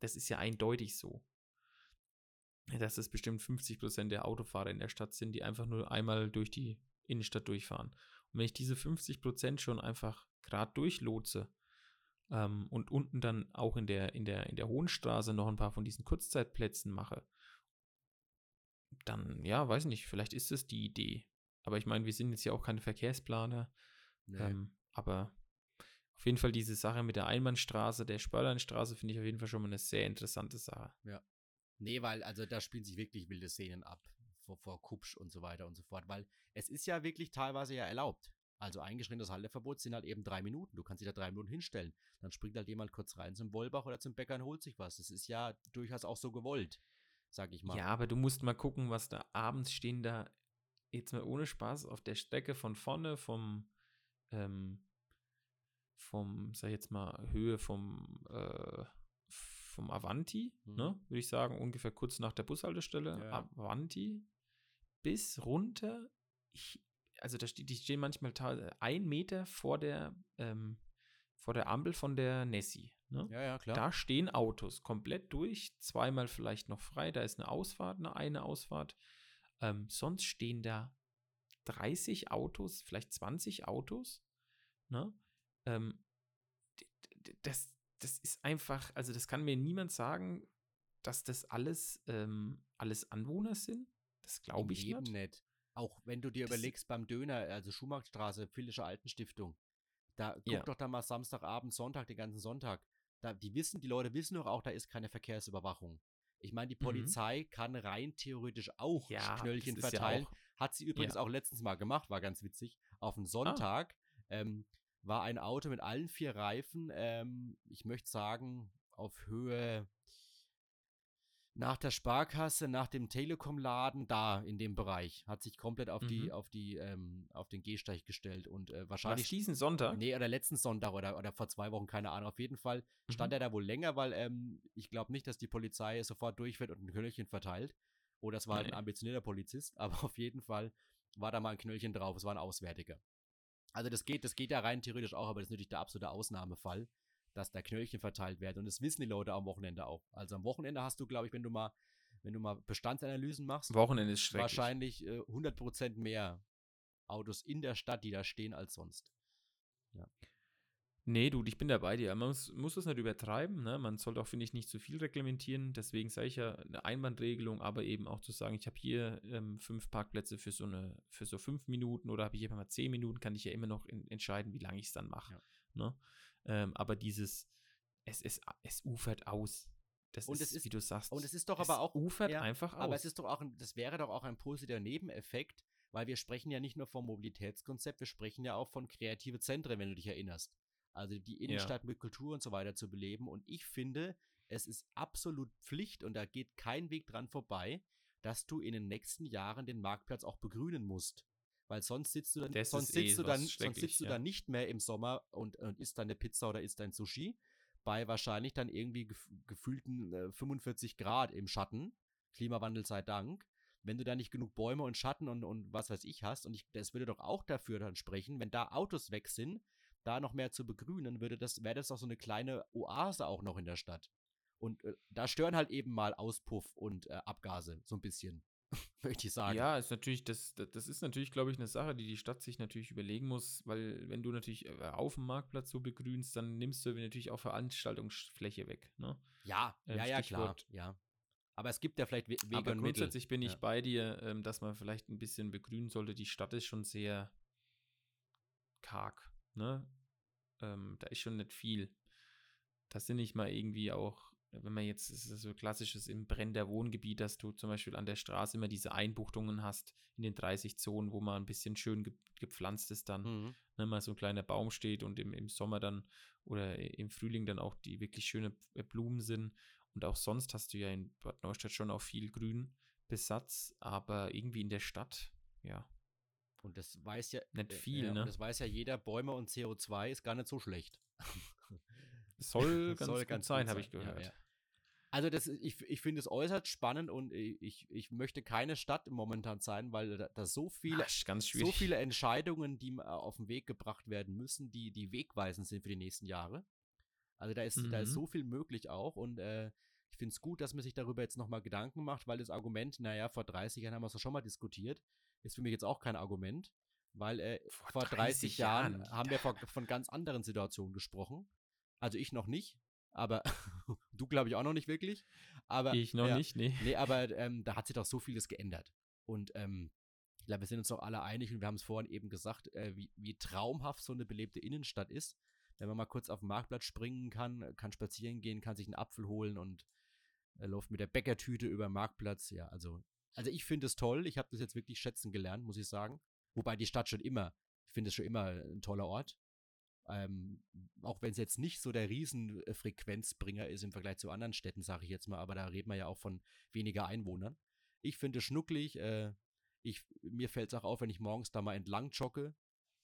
das ist ja eindeutig so. Dass es bestimmt 50 Prozent der Autofahrer in der Stadt sind, die einfach nur einmal durch die Innenstadt durchfahren. Und wenn ich diese 50 Prozent schon einfach gerade durchlotse, ähm, und unten dann auch in der, in, der, in der Hohenstraße noch ein paar von diesen Kurzzeitplätzen mache, dann, ja, weiß nicht, vielleicht ist es die Idee. Aber ich meine, wir sind jetzt ja auch keine Verkehrsplaner. Nee. Ähm, aber auf jeden Fall diese Sache mit der Einbahnstraße, der Spörleinstraße, finde ich auf jeden Fall schon mal eine sehr interessante Sache. Ja. Nee, weil, also da spielen sich wirklich wilde Szenen ab. Vor, vor Kupsch und so weiter und so fort. Weil es ist ja wirklich teilweise ja erlaubt. Also eingeschränktes Halteverbot sind halt eben drei Minuten. Du kannst dich da drei Minuten hinstellen. Dann springt halt jemand kurz rein zum Wollbach oder zum Bäcker und holt sich was. Das ist ja durchaus auch so gewollt, sag ich mal. Ja, aber du musst mal gucken, was da abends stehen da, jetzt mal ohne Spaß, auf der Strecke von vorne vom, ähm, vom, sag ich jetzt mal, Höhe vom, äh, vom Avanti, mhm. ne, würde ich sagen, ungefähr kurz nach der Bushaltestelle, ja. Avanti, bis runter, ich, also da steht, die stehen manchmal ein Meter vor der, ähm, vor der Ampel von der Nessie. Ne? Ja, ja, klar. Da stehen Autos komplett durch, zweimal vielleicht noch frei. Da ist eine Ausfahrt, eine, eine Ausfahrt. Ähm, sonst stehen da 30 Autos, vielleicht 20 Autos. Ne? Ähm, das, das ist einfach, also das kann mir niemand sagen, dass das alles, ähm, alles Anwohner sind. Das glaube ich nicht. nicht. Auch wenn du dir das überlegst beim Döner, also Schuhmarktstraße, Phillische Altenstiftung, da guck ja. doch da mal Samstagabend, Sonntag, den ganzen Sonntag. Da, die wissen, die Leute wissen doch auch, da ist keine Verkehrsüberwachung. Ich meine, die mhm. Polizei mhm. kann rein theoretisch auch ja, Knöllchen verteilen. Ja auch, Hat sie übrigens auch letztens mal gemacht, war ganz witzig. Auf dem ah. Sonntag ah. ähm, war ein Auto mit allen vier Reifen, ähm, ich möchte sagen, auf Höhe nach der Sparkasse, nach dem Telekom-Laden, da in dem Bereich, hat sich komplett auf mhm. die, auf die, ähm, auf den Gehsteig gestellt und äh, wahrscheinlich. Was, diesen Sonntag? Nee, oder letzten Sonntag oder, oder vor zwei Wochen, keine Ahnung. Auf jeden Fall stand mhm. er da wohl länger, weil ähm, ich glaube nicht, dass die Polizei sofort durchfährt und ein Knöllchen verteilt. Oder es war nee. ein ambitionierter Polizist, aber auf jeden Fall war da mal ein Knöllchen drauf. Es war ein Auswärtiger. Also das geht, das geht ja rein theoretisch auch, aber das ist natürlich der absolute Ausnahmefall dass da Knöllchen verteilt werden. Und das wissen die Leute am Wochenende auch. Also am Wochenende hast du, glaube ich, wenn du mal, wenn du mal Bestandsanalysen machst, Wochenende ist wahrscheinlich äh, 100% mehr Autos in der Stadt, die da stehen, als sonst. Ja. Nee, du, ich bin da bei dir. Man muss, muss das nicht übertreiben. Ne? Man sollte auch, finde ich, nicht zu viel reglementieren. Deswegen sage ich ja eine Einwandregelung, aber eben auch zu sagen, ich habe hier ähm, fünf Parkplätze für so eine, für so fünf Minuten oder habe ich immer mal zehn Minuten, kann ich ja immer noch in, entscheiden, wie lange ich es dann mache. Ja. Ne? Ähm, aber dieses, es, es, es ufert aus. Das und ist, ist, wie du sagst. Und es ist doch aber auch. ufert ja, einfach aus. Aber es ist doch auch, ein, das wäre doch auch ein positiver Nebeneffekt, weil wir sprechen ja nicht nur vom Mobilitätskonzept, wir sprechen ja auch von kreative Zentren, wenn du dich erinnerst. Also die Innenstadt ja. mit Kultur und so weiter zu beleben. Und ich finde, es ist absolut Pflicht und da geht kein Weg dran vorbei, dass du in den nächsten Jahren den Marktplatz auch begrünen musst. Weil sonst sitzt du dann, sonst sitzt eh du dann, sonst sitzt du ja. dann nicht mehr im Sommer und, und isst deine Pizza oder isst dein Sushi bei wahrscheinlich dann irgendwie gef gefühlten äh, 45 Grad im Schatten. Klimawandel sei Dank. wenn du da nicht genug Bäume und Schatten und, und was weiß ich hast, und ich, das würde doch auch dafür dann sprechen, wenn da Autos weg sind, da noch mehr zu begrünen, würde das, wäre das doch so eine kleine Oase auch noch in der Stadt. Und äh, da stören halt eben mal Auspuff und äh, Abgase so ein bisschen, möchte ich sagen. Ja, ist natürlich, das, das ist natürlich, glaube ich, eine Sache, die die Stadt sich natürlich überlegen muss, weil wenn du natürlich äh, auf dem Marktplatz so begrünst, dann nimmst du natürlich auch Veranstaltungsfläche weg. Ne? Ja, ähm, ja, ja, klar. Ja. Aber es gibt ja vielleicht We Wege Aber und grundsätzlich Mittel. bin ich ja. bei dir, ähm, dass man vielleicht ein bisschen begrünen sollte. Die Stadt ist schon sehr karg, ne? Ähm, da ist schon nicht viel. Das sind nicht mal irgendwie auch, wenn man jetzt, das ist so klassisches im Brenner Wohngebiet, dass du zum Beispiel an der Straße immer diese Einbuchtungen hast in den 30 Zonen, wo man ein bisschen schön ge gepflanzt ist dann, mhm. ne, mal so ein kleiner Baum steht und im, im Sommer dann oder im Frühling dann auch die wirklich schöne Blumen sind und auch sonst hast du ja in Bad Neustadt schon auch viel Grünbesatz, aber irgendwie in der Stadt, ja. Und das weiß ja nicht äh, viel, äh, ne? Das weiß ja jeder, Bäume und CO2 ist gar nicht so schlecht. Soll ganz, Soll ganz sein, habe ich gehört. Ja, ja. Also das, ich, ich finde es äußerst spannend und ich, ich möchte keine Stadt momentan sein, weil da, da so viele Ach, so viele Entscheidungen, die auf den Weg gebracht werden müssen, die die wegweisend sind für die nächsten Jahre. Also da ist, mhm. da ist mhm. so viel möglich auch und äh, ich finde es gut, dass man sich darüber jetzt nochmal Gedanken macht, weil das Argument, naja, vor 30 Jahren haben wir es schon mal diskutiert, ist für mich jetzt auch kein Argument, weil äh, vor, vor 30, 30 Jahren, Jahren haben wir von, von ganz anderen Situationen gesprochen. Also ich noch nicht, aber du glaube ich auch noch nicht wirklich. Aber, ich noch ja, nicht, nee. Nee, aber ähm, da hat sich doch so vieles geändert. Und ähm, ich glaube, wir sind uns doch alle einig und wir haben es vorhin eben gesagt, äh, wie, wie traumhaft so eine belebte Innenstadt ist wenn man mal kurz auf den Marktplatz springen kann, kann spazieren gehen, kann sich einen Apfel holen und äh, läuft mit der Bäckertüte über den Marktplatz. Ja, also, also ich finde es toll. Ich habe das jetzt wirklich schätzen gelernt, muss ich sagen. Wobei die Stadt schon immer, ich finde es schon immer ein toller Ort. Ähm, auch wenn es jetzt nicht so der Riesenfrequenzbringer ist im Vergleich zu anderen Städten, sage ich jetzt mal, aber da reden wir ja auch von weniger Einwohnern. Ich finde es schnucklig. Äh, ich, mir fällt es auch auf, wenn ich morgens da mal entlang jogge,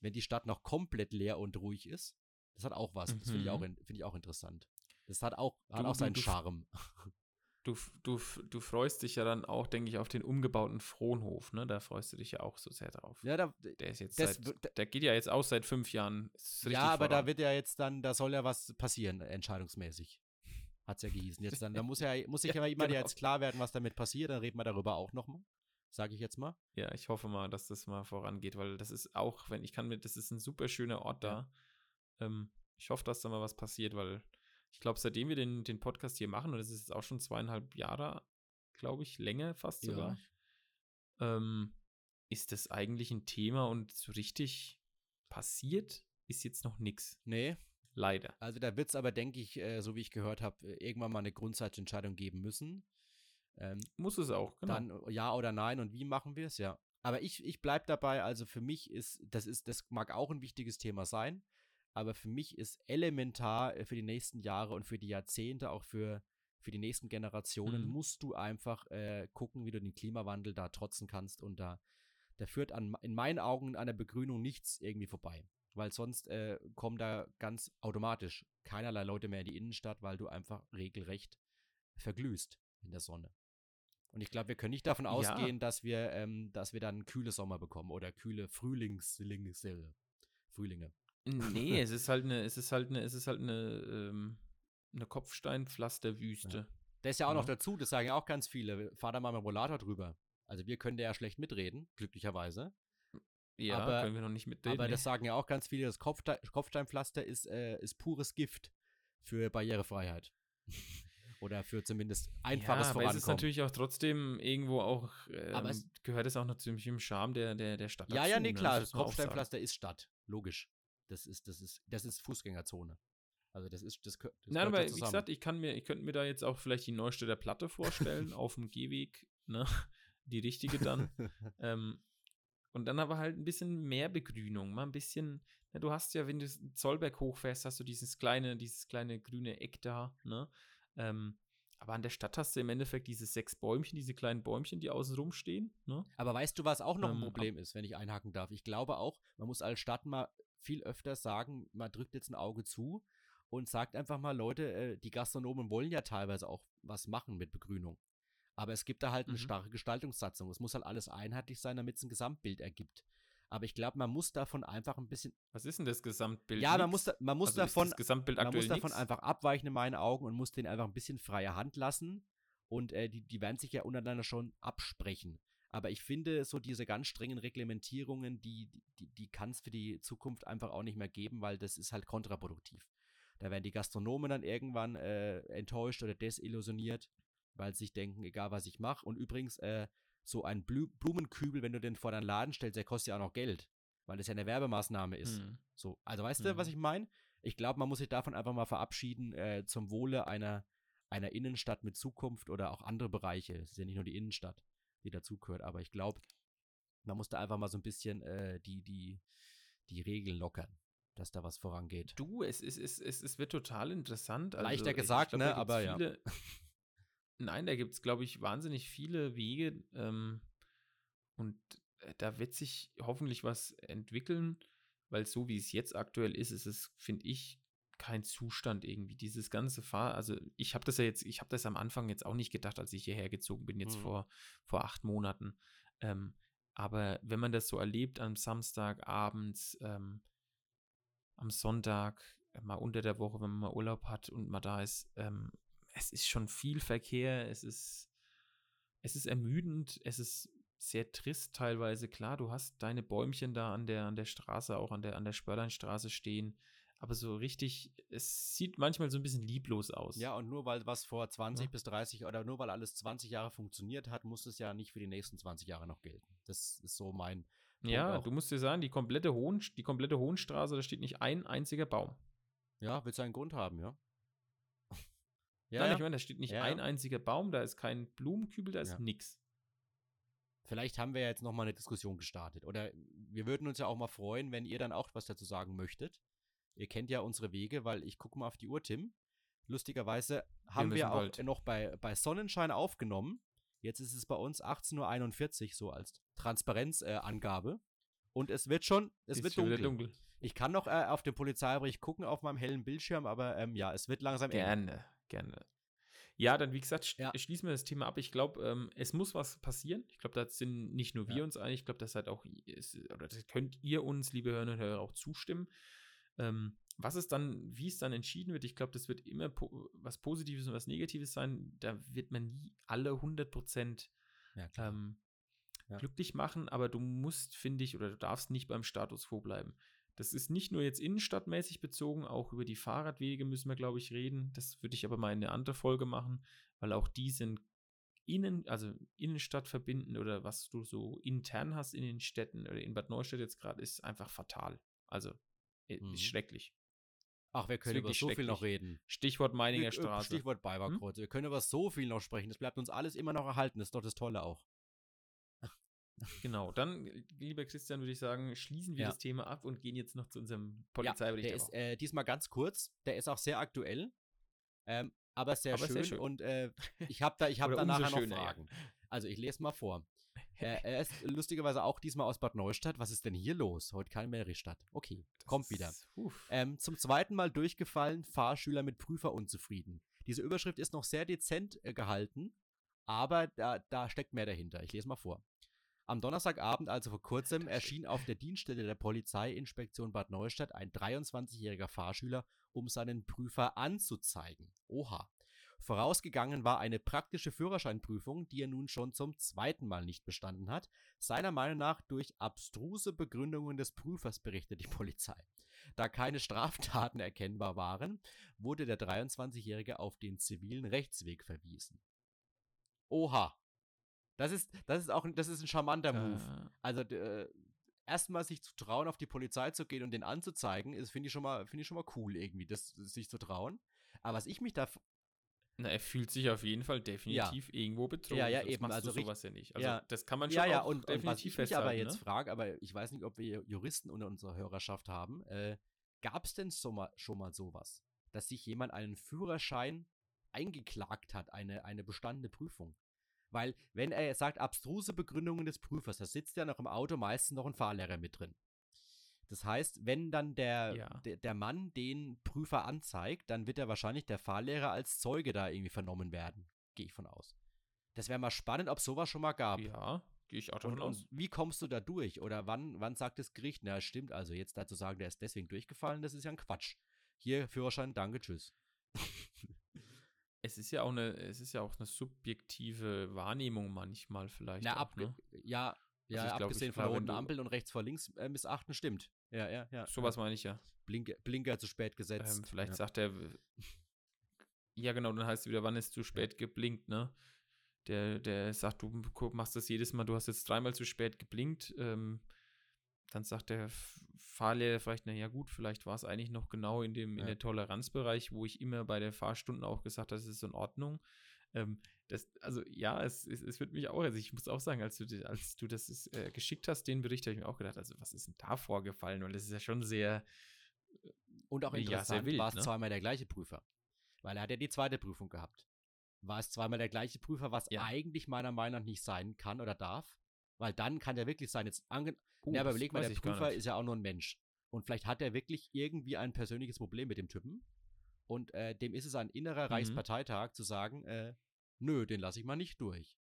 wenn die Stadt noch komplett leer und ruhig ist. Das hat auch was. Mhm. Das finde ich, auch, mhm. find ich auch interessant. Das hat auch, hat auch seinen du, Charme. Du, du, du freust dich ja dann auch, denke ich, auf den umgebauten Frohnhof, ne? Da freust du dich ja auch so sehr drauf. Ja, da, der ist jetzt das, seit, der geht ja jetzt auch seit fünf Jahren. Ja, aber voran. da wird ja jetzt dann, da soll ja was passieren, entscheidungsmäßig. Hat es ja gehießen. Jetzt dann, da muss ja, muss sich ja, ja genau. jetzt klar werden, was damit passiert, dann reden wir darüber auch nochmal. Sage ich jetzt mal. Ja, ich hoffe mal, dass das mal vorangeht, weil das ist auch, wenn ich kann mir, das ist ein super schöner Ort da. Ja. Ähm, ich hoffe, dass da mal was passiert, weil ich glaube, seitdem wir den, den Podcast hier machen, und das ist jetzt auch schon zweieinhalb Jahre, glaube ich, länger fast sogar, ja. ähm, ist das eigentlich ein Thema und so richtig passiert ist jetzt noch nichts. Nee. Leider. Also da wird es aber, denke ich, äh, so wie ich gehört habe, äh, irgendwann mal eine Grundsatzentscheidung geben müssen. Ähm, Muss es auch, genau. Dann ja oder nein und wie machen wir es, ja. Aber ich, ich bleibe dabei, also für mich ist, das ist, das mag auch ein wichtiges Thema sein, aber für mich ist elementar äh, für die nächsten Jahre und für die Jahrzehnte, auch für, für die nächsten Generationen, mhm. musst du einfach äh, gucken, wie du den Klimawandel da trotzen kannst. Und da, da führt an, in meinen Augen an der Begrünung nichts irgendwie vorbei. Weil sonst äh, kommen da ganz automatisch keinerlei Leute mehr in die Innenstadt, weil du einfach regelrecht verglühst in der Sonne. Und ich glaube, wir können nicht davon ja. ausgehen, dass wir, ähm, dass wir dann kühle Sommer bekommen oder kühle Frühlingslinge, Frühlinge. Nee, es ist halt eine, es ist halt eine, es ist halt eine, ähm, eine Kopfsteinpflasterwüste. Ja. Das ist ja auch ja. noch dazu, das sagen ja auch ganz viele. Fahr da mal mit Rollator drüber. Also wir können da ja schlecht mitreden, glücklicherweise. Ja, aber, können wir noch nicht mitreden. Aber das sagen ja auch ganz viele, das Kopfstein, Kopfsteinpflaster ist, äh, ist pures Gift für Barrierefreiheit. Oder für zumindest einfaches ja, aber Vorankommen. Aber es ist natürlich auch trotzdem irgendwo auch, ähm, es gehört es auch noch ziemlich im Charme der, der, der Stadt Ja, dazu, ja, nee, ne? klar, das Kopfsteinpflaster ist Stadt, logisch. Das ist, das ist, das ist Fußgängerzone. Also das ist, das, das Nein, aber wie gesagt, ich kann mir, ich könnte mir da jetzt auch vielleicht die Neustädter Platte vorstellen, auf dem Gehweg, ne? Die richtige dann. ähm, und dann aber halt ein bisschen mehr Begrünung, mal ein bisschen, ja, du hast ja, wenn du Zollberg hochfährst, hast du dieses kleine, dieses kleine grüne Eck da, ne? Ähm, aber an der Stadt hast du im Endeffekt diese sechs Bäumchen, diese kleinen Bäumchen, die außen rum stehen. Ne? Aber weißt du, was auch noch ein ähm, Problem ist, wenn ich einhaken darf? Ich glaube auch, man muss als Stadt mal viel öfter sagen, man drückt jetzt ein Auge zu und sagt einfach mal, Leute, äh, die Gastronomen wollen ja teilweise auch was machen mit Begrünung. Aber es gibt da halt eine Mhm. starke Gestaltungssatzung. Es muss halt alles einheitlich sein, damit es ein Gesamtbild ergibt. Aber ich glaube, man muss davon einfach ein bisschen. Was ist denn das Gesamtbild? ja, man Nix? muss, da, man muss also davon man muss davon nix? einfach abweichen in meinen Augen und muss denen einfach ein bisschen freie Hand lassen. Und äh, die, die werden sich ja untereinander schon absprechen. Aber ich finde, so diese ganz strengen Reglementierungen, die, die, die kann es für die Zukunft einfach auch nicht mehr geben, weil das ist halt kontraproduktiv. Da werden die Gastronomen dann irgendwann äh, enttäuscht oder desillusioniert, weil sie sich denken, egal was ich mache. Und übrigens, äh, so ein Blü Blumenkübel, wenn du den vor deinen Laden stellst, der kostet ja auch noch Geld, weil das ja eine Werbemaßnahme ist. Mhm. So, also weißt du, was Mhm. ich meine? Ich glaube, man muss sich davon einfach mal verabschieden äh, zum Wohle einer, einer Innenstadt mit Zukunft oder auch andere Bereiche. Es ist ja nicht nur die Innenstadt, die dazugehört, aber ich glaube, man muss da einfach mal so ein bisschen äh, die, die, die Regeln lockern, dass da was vorangeht. Du, es, ist, es, es, es wird total interessant. Also, Leichter ich- gesagt, glaub, ne, aber ja. Nein, da gibt es, glaube ich, wahnsinnig viele Wege. Ähm, und äh, da wird sich hoffentlich was entwickeln, weil so wie es jetzt aktuell ist, ist es, finde ich, kein Zustand irgendwie. Dieses ganze Fahr, also ich habe das ja jetzt, ich habe das am Anfang jetzt auch nicht gedacht, als ich hierher gezogen bin, jetzt Mhm. vor, vor acht Monaten. Ähm, aber wenn man das so erlebt am Samstag abends, ähm, am Sonntag, äh, mal unter der Woche, wenn man mal Urlaub hat und mal da ist, ähm, es ist schon viel Verkehr, es ist, es ist ermüdend, es ist sehr trist teilweise. Klar, du hast deine Bäumchen da an der, an der Straße, auch an der, an der Spörleinstraße stehen, aber so richtig, es sieht manchmal so ein bisschen lieblos aus. Ja, und nur weil was vor 20 Ja. bis 30 oder nur weil alles 20 Jahre funktioniert hat, muss es ja nicht für die nächsten 20 Jahre noch gelten. Das ist so mein. Punkt ja auch. du musst dir sagen, die komplette, Hohen, die komplette Hohenstraße, da steht nicht ein einziger Baum. Ja, wird seinen Grund haben, ja. ja, Nein, ja. ich meine, da steht nicht Ja, ein einziger Baum, da ist kein Blumenkübel, da ist nix. Vielleicht haben wir ja jetzt nochmal eine Diskussion gestartet. Oder wir würden uns ja auch mal freuen, wenn ihr dann auch was dazu sagen möchtet. Ihr kennt ja unsere Wege, weil ich gucke mal auf die Uhr, Tim. Lustigerweise haben wir, müssen auch bald. noch bei, bei Sonnenschein aufgenommen. Jetzt ist es bei uns 18.41 Uhr, so als Transparenzangabe. Äh. Und es wird schon, es Ist wird wieder dunkel. Ich kann noch äh, auf den Polizeibericht gucken auf meinem hellen Bildschirm, aber ähm, ja, es wird langsam eng. Gerne, gerne. Ja, dann wie gesagt, Ja. schließen wir das Thema ab. Ich glaube, ähm, es muss was passieren. Ich glaube, da sind nicht nur wir Ja. uns einig, ich glaube, das halt auch, ist, oder das könnt ihr uns, liebe Hörerinnen und Hörer, auch zustimmen. Ähm, was es dann, wie es dann entschieden wird, ich glaube, das wird immer po was Positives und was Negatives sein. Da wird man nie alle 100 Prozent Ja, ähm, Ja. glücklich machen, aber du musst, finde ich, oder du darfst nicht beim Status quo bleiben. Das ist nicht nur jetzt innenstadtmäßig bezogen, auch über die Fahrradwege müssen wir, glaube ich, reden. Das würde ich aber mal in eine andere Folge machen, weil auch die sind innen, also Innenstadt verbinden oder was du so intern hast in den Städten oder in Bad Neustadt jetzt gerade, ist einfach fatal. Also Mhm. ist schrecklich. Ach, wir können über so viel noch reden. Stichwort Meininger äh, Straße. Hm? Stichwort Balberkreuz. Wir können über so viel noch sprechen. Das bleibt uns alles immer noch erhalten. Das ist doch das Tolle auch. Genau, dann, lieber Christian, würde ich sagen, schließen wir Ja. das Thema ab und gehen jetzt noch zu unserem Ja, Polizeibericht. der der ist äh, diesmal ganz kurz. Der ist auch sehr aktuell. Ähm, aber sehr, Aber schön, sehr schön. Und äh, ich habe da, ich hab da nachher noch schöner, ja. Fragen. Also ich lese mal vor. Äh, er ist lustigerweise auch diesmal aus Bad Neustadt. Was ist denn hier los? Heute keine Meristadt. Okay, Das kommt wieder. ist-. Ähm, zum zweiten Mal durchgefallen, Fahrschüler mit Prüfer unzufrieden. Diese Überschrift ist noch sehr dezent äh, gehalten, aber da, da steckt mehr dahinter. Ich lese mal vor. Am Donnerstagabend, also vor kurzem, erschien auf der Dienststelle der Polizeiinspektion Bad Neustadt ein 23-jähriger Fahrschüler, um seinen Prüfer anzuzeigen. Oha. Vorausgegangen war eine praktische Führerscheinprüfung, die er nun schon zum zweiten Mal nicht bestanden hat. Seiner Meinung nach durch abstruse Begründungen des Prüfers, berichtet die Polizei. Da keine Straftaten erkennbar waren, wurde der 23-Jährige auf den zivilen Rechtsweg verwiesen. Oha. Das ist, das ist auch ein, das ist ein charmanter Move. Äh, Also äh, erstmal sich zu trauen, auf die Polizei zu gehen und den anzuzeigen, ist finde ich schon mal finde ich schon mal cool irgendwie, das sich zu trauen. Aber was ich mich da na, er fühlt sich auf jeden Fall definitiv irgendwo betrogen. Ja, ja, eben, also sowas ja nicht. Also ja. das kann man schon ja, ja, und, und was definitiv ich mich aber jetzt ne? frage, aber ich weiß nicht, ob wir Juristen unter unserer Hörerschaft haben, äh, gab es denn schon mal, schon mal sowas, dass sich jemand einen Führerschein eingeklagt hat, eine, eine bestandene Prüfung? Weil, wenn er sagt, abstruse Begründungen des Prüfers, da sitzt ja noch im Auto meistens noch ein Fahrlehrer mit drin. Das heißt, wenn dann der, Ja. der, der Mann den Prüfer anzeigt, dann wird er wahrscheinlich der Fahrlehrer als Zeuge da irgendwie vernommen werden. Gehe ich von aus. Das wäre mal spannend, ob sowas schon mal gab. Ja, gehe ich auch davon Und, aus. und wie kommst du da durch? Oder wann, wann sagt das Gericht, na stimmt, also jetzt dazu sagen, der ist deswegen durchgefallen, das ist ja ein Quatsch. Hier, Führerschein, danke, tschüss. Es ist ja auch eine, es ist ja auch eine subjektive Wahrnehmung manchmal vielleicht. Na, auch, ab, ne? ja, ja, ich glaub, abgesehen von der roten Ampel und rechts vor links äh, missachten, stimmt. Ja, ja, ja. Sowas meine ich ja. Blinker, Blinker zu spät gesetzt. Ähm, vielleicht ja. sagt er, ja genau, dann heißt es wieder, wann ist zu spät geblinkt, ne? Der, der sagt, du machst das jedes Mal, du hast jetzt dreimal zu spät geblinkt. Ähm, dann sagt der Fahrlehrer vielleicht, na ja gut, vielleicht war es eigentlich noch genau in dem in Ja. der Toleranzbereich, wo ich immer bei der Fahrstunden auch gesagt habe, das ist in Ordnung. Ähm, das, also ja, es, es, es wird mich auch, also ich muss auch sagen, als du, als du das ist, äh, geschickt hast, den Bericht, habe ich mir auch gedacht, also was ist denn da vorgefallen? Weil das ist ja schon sehr, Und auch Ja, sehr interessant, wild, war es ne? zweimal der gleiche Prüfer. Weil er hat ja die zweite Prüfung gehabt. War es zweimal der gleiche Prüfer, was Ja. eigentlich meiner Meinung nach nicht sein kann oder darf. Weil dann kann der wirklich sein, jetzt ange Oh, ja, aber überleg mal, der Prüfer ist ja auch nur ein Mensch. Und vielleicht hat er wirklich irgendwie ein persönliches Problem mit dem Typen. Und äh, dem ist es ein innerer Mhm. Reichsparteitag zu sagen, äh, nö, den lasse ich mal nicht durch.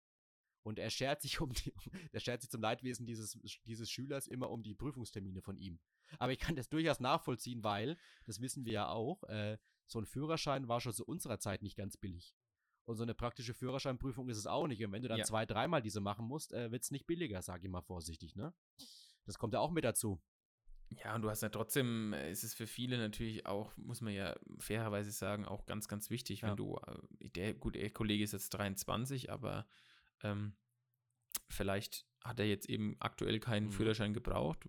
Und er schert sich um die, er schert sich zum Leidwesen dieses, dieses Schülers immer um die Prüfungstermine von ihm. Aber ich kann das durchaus nachvollziehen, weil, das wissen wir ja auch, äh, so ein Führerschein war schon zu unserer Zeit nicht ganz billig. Und so eine praktische Führerscheinprüfung ist es auch nicht. Und wenn du dann Ja. zwei, dreimal diese machen musst, äh, wird es nicht billiger, sage ich mal vorsichtig, ne? Das kommt ja auch mit dazu. Ja, und du hast ja trotzdem, äh, ist es für viele natürlich auch, muss man ja fairerweise sagen, auch ganz, ganz wichtig, wenn Ja. du, äh, der, gut, der Kollege ist jetzt 23, aber ähm, vielleicht hat er jetzt eben aktuell keinen Mhm. Führerschein gebraucht.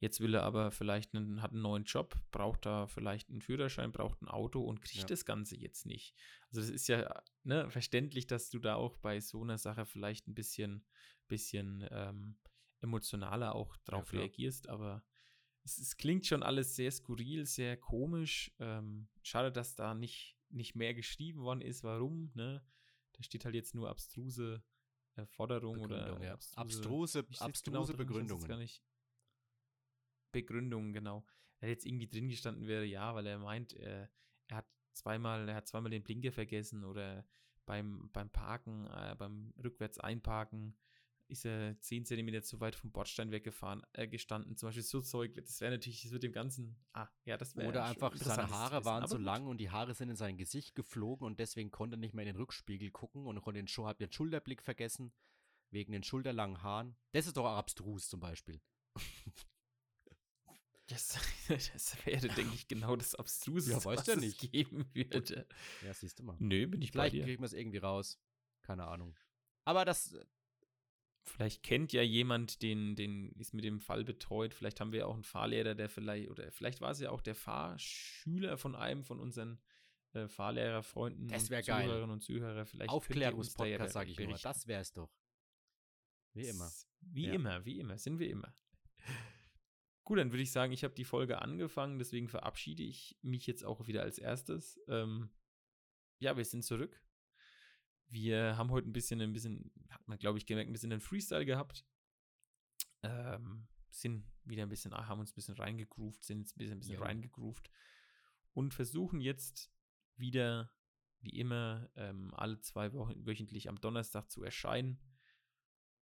Jetzt will er aber vielleicht einen, hat einen neuen Job, braucht da vielleicht einen Führerschein, braucht ein Auto und kriegt Ja. das Ganze jetzt nicht. Also das ist ja ne, verständlich, dass du da auch bei so einer Sache vielleicht ein bisschen, bisschen ähm, emotionaler auch drauf klar. reagierst, aber es, es klingt schon alles sehr skurril, sehr komisch. Ähm, schade, dass da nicht, nicht mehr geschrieben worden ist. Warum? Ne? Da steht halt jetzt nur abstruse äh, Forderung Begründung, oder ja. abstruse, Abstruse, genau abstruse jetzt Begründungen. Gar nicht. Begründungen, genau. Wenn jetzt irgendwie drin gestanden wäre, ja, weil er meint, äh, er hat zweimal, er hat zweimal den Blinker vergessen oder beim, beim Parken, äh, beim rückwärts einparken ist er 10 Zentimeter zu weit vom Bordstein weggefahren, äh, gestanden. Zum Beispiel so Zeug, das wäre natürlich, das wird dem Ganzen, ah, ja, das wäre Oder einfach seine zu Haare waren so gut. lang und die Haare sind in sein Gesicht geflogen und deswegen konnte er nicht mehr in den Rückspiegel gucken und konnte den, hat den Schulterblick vergessen, wegen den schulterlangen Haaren. Das ist doch abstrus zum Beispiel. Das, das wäre, denke ich, genau das Abstruse, Ja, was der es nicht. geben würde. Ja, siehst du mal. Nö, bin ich Vielleicht bei dir. kriegen wir es irgendwie raus. Keine Ahnung. Aber das, Vielleicht kennt ja jemand, den, den ist mit dem Fall betreut. Vielleicht haben wir auch einen Fahrlehrer, der vielleicht, oder vielleicht war es ja auch der Fahrschüler von einem von unseren äh, Fahrlehrerfreunden Das und wär geil. Zuhörerinnen und Zuhörer. Vielleicht Aufklärungspodcast, sage ich immer. berichten. Das wäre es doch. Wie immer. Wie Ja. immer, wie immer, sind wir immer. Gut, dann würde ich sagen, ich habe die Folge angefangen, deswegen verabschiede ich mich jetzt auch wieder als erstes. Ähm, ja, wir sind zurück. Wir haben heute ein bisschen, ein bisschen, hat man glaube ich gemerkt, ein bisschen den Freestyle gehabt. Ähm, sind wieder ein bisschen, haben uns ein bisschen reingegroovt, sind jetzt ein bisschen, ein bisschen Jo. reingegroovt und versuchen jetzt wieder, wie immer, ähm, alle zwei Wochen wöchentlich am Donnerstag zu erscheinen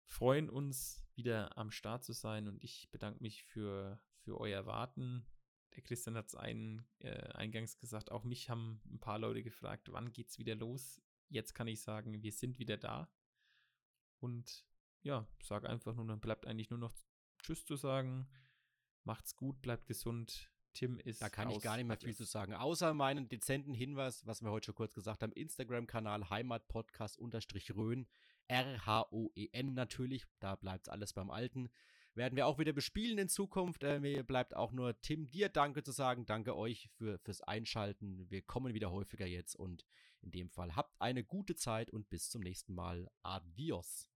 freuen uns, wieder am Start zu sein und ich bedanke mich für, für euer Warten. Der Christian hat es ein, äh, eingangs gesagt, auch mich haben ein paar Leute gefragt, wann geht's wieder los? Jetzt kann ich sagen, wir sind wieder da. Und ja, sag einfach nur, dann bleibt eigentlich nur noch Tschüss zu sagen. Macht's gut, bleibt gesund. Tim ist. Da kann ich gar nicht mehr viel zu sagen. Außer meinen dezenten Hinweis, was wir heute schon kurz gesagt haben: Instagram-Kanal Heimatpodcast-Rhön. R-H-O-E-N natürlich. Da bleibt alles beim Alten. Werden wir auch wieder bespielen in Zukunft. Äh, mir bleibt auch nur Tim dir Danke zu sagen. Danke euch für, fürs Einschalten. Wir kommen wieder häufiger jetzt und in dem Fall habt eine gute Zeit und bis zum nächsten Mal. Adios.